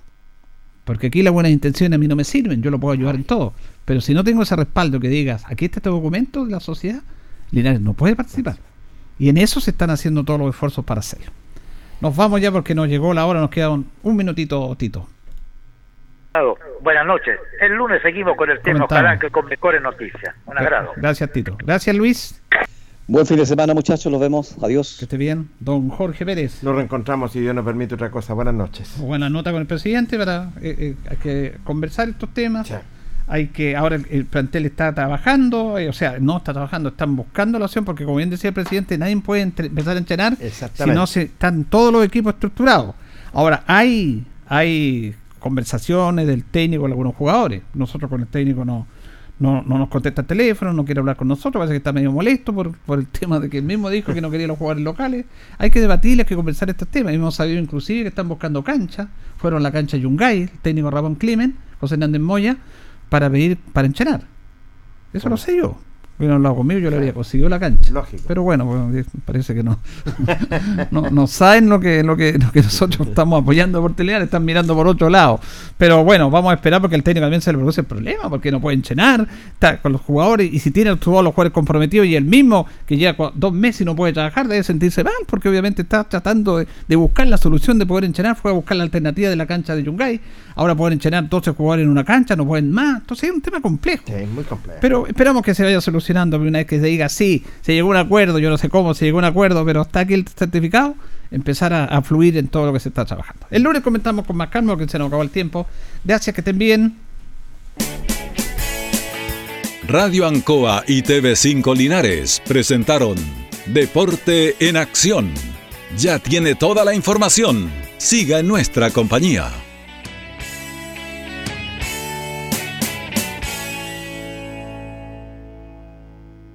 Porque aquí las buenas intenciones a mí no me sirven, yo lo puedo ayudar en todo. Pero si no tengo ese respaldo que digas, aquí está este documento de la sociedad, Linares no puede participar. Y en eso se están haciendo todos los esfuerzos para hacerlo. Nos vamos ya porque nos llegó la hora, nos queda un, un minutito, Tito. Buenas noches. El lunes seguimos con el tema, ojalá que con mejores noticias. Un agrado. Gracias, Tito. Gracias, Luis. Buen fin de semana, muchachos. Los vemos. Adiós. Que esté bien. Don Jorge Pérez. Nos reencontramos, si Dios nos permite otra cosa. Buenas noches. Buena nota con el presidente para eh, eh, hay que conversar estos temas. Hay que ahora el, el plantel está trabajando, eh, o sea, no está trabajando, están buscando la opción porque como bien decía el presidente, nadie puede entre- empezar a entrenar si no se están todos los equipos estructurados. Ahora hay hay conversaciones del técnico con algunos jugadores. Nosotros con el técnico no no, no nos contesta el teléfono, no quiere hablar con nosotros, parece que está medio molesto por, por el tema de que él mismo dijo que no quería los jugadores locales. Hay que debatir, hay que conversar estos temas. Hemos sabido inclusive que están buscando cancha, fueron a la cancha Yungay, el técnico Ramón Climen, José Hernández Moya, para pedir, para enchenar. Eso lo sé yo. Hubieran hablado conmigo, yo le habría conseguido la cancha. Lógico. Pero bueno, bueno, eh, parece que no. no, no saben lo que, lo, que, lo que nosotros estamos apoyando por Telear, están mirando por otro lado. Pero bueno, vamos a esperar porque el técnico también se le produce el problema, porque no puede enchenar, está con los jugadores, y si tiene todos los jugadores comprometidos y el mismo que lleva dos meses y no puede trabajar, debe sentirse mal, porque obviamente está tratando de, de buscar la solución de poder enchenar, fue a buscar la alternativa de la cancha de Yungay, ahora pueden enchenar 12 jugadores en una cancha, no pueden más, entonces es un tema complejo. Es muy complejo. Pero esperamos que se vaya solucionando una vez que se diga sí, se llegó a un acuerdo, yo no sé cómo se llegó a un acuerdo, pero está aquí el certificado, empezar a, fluir en todo lo que se está trabajando. El lunes comentamos con más calma porque se nos acabó el tiempo. Gracias, que estén bien. Radio Ancoa y TV5 Linares presentaron Deporte en Acción. Ya tiene toda la información. Siga en nuestra compañía.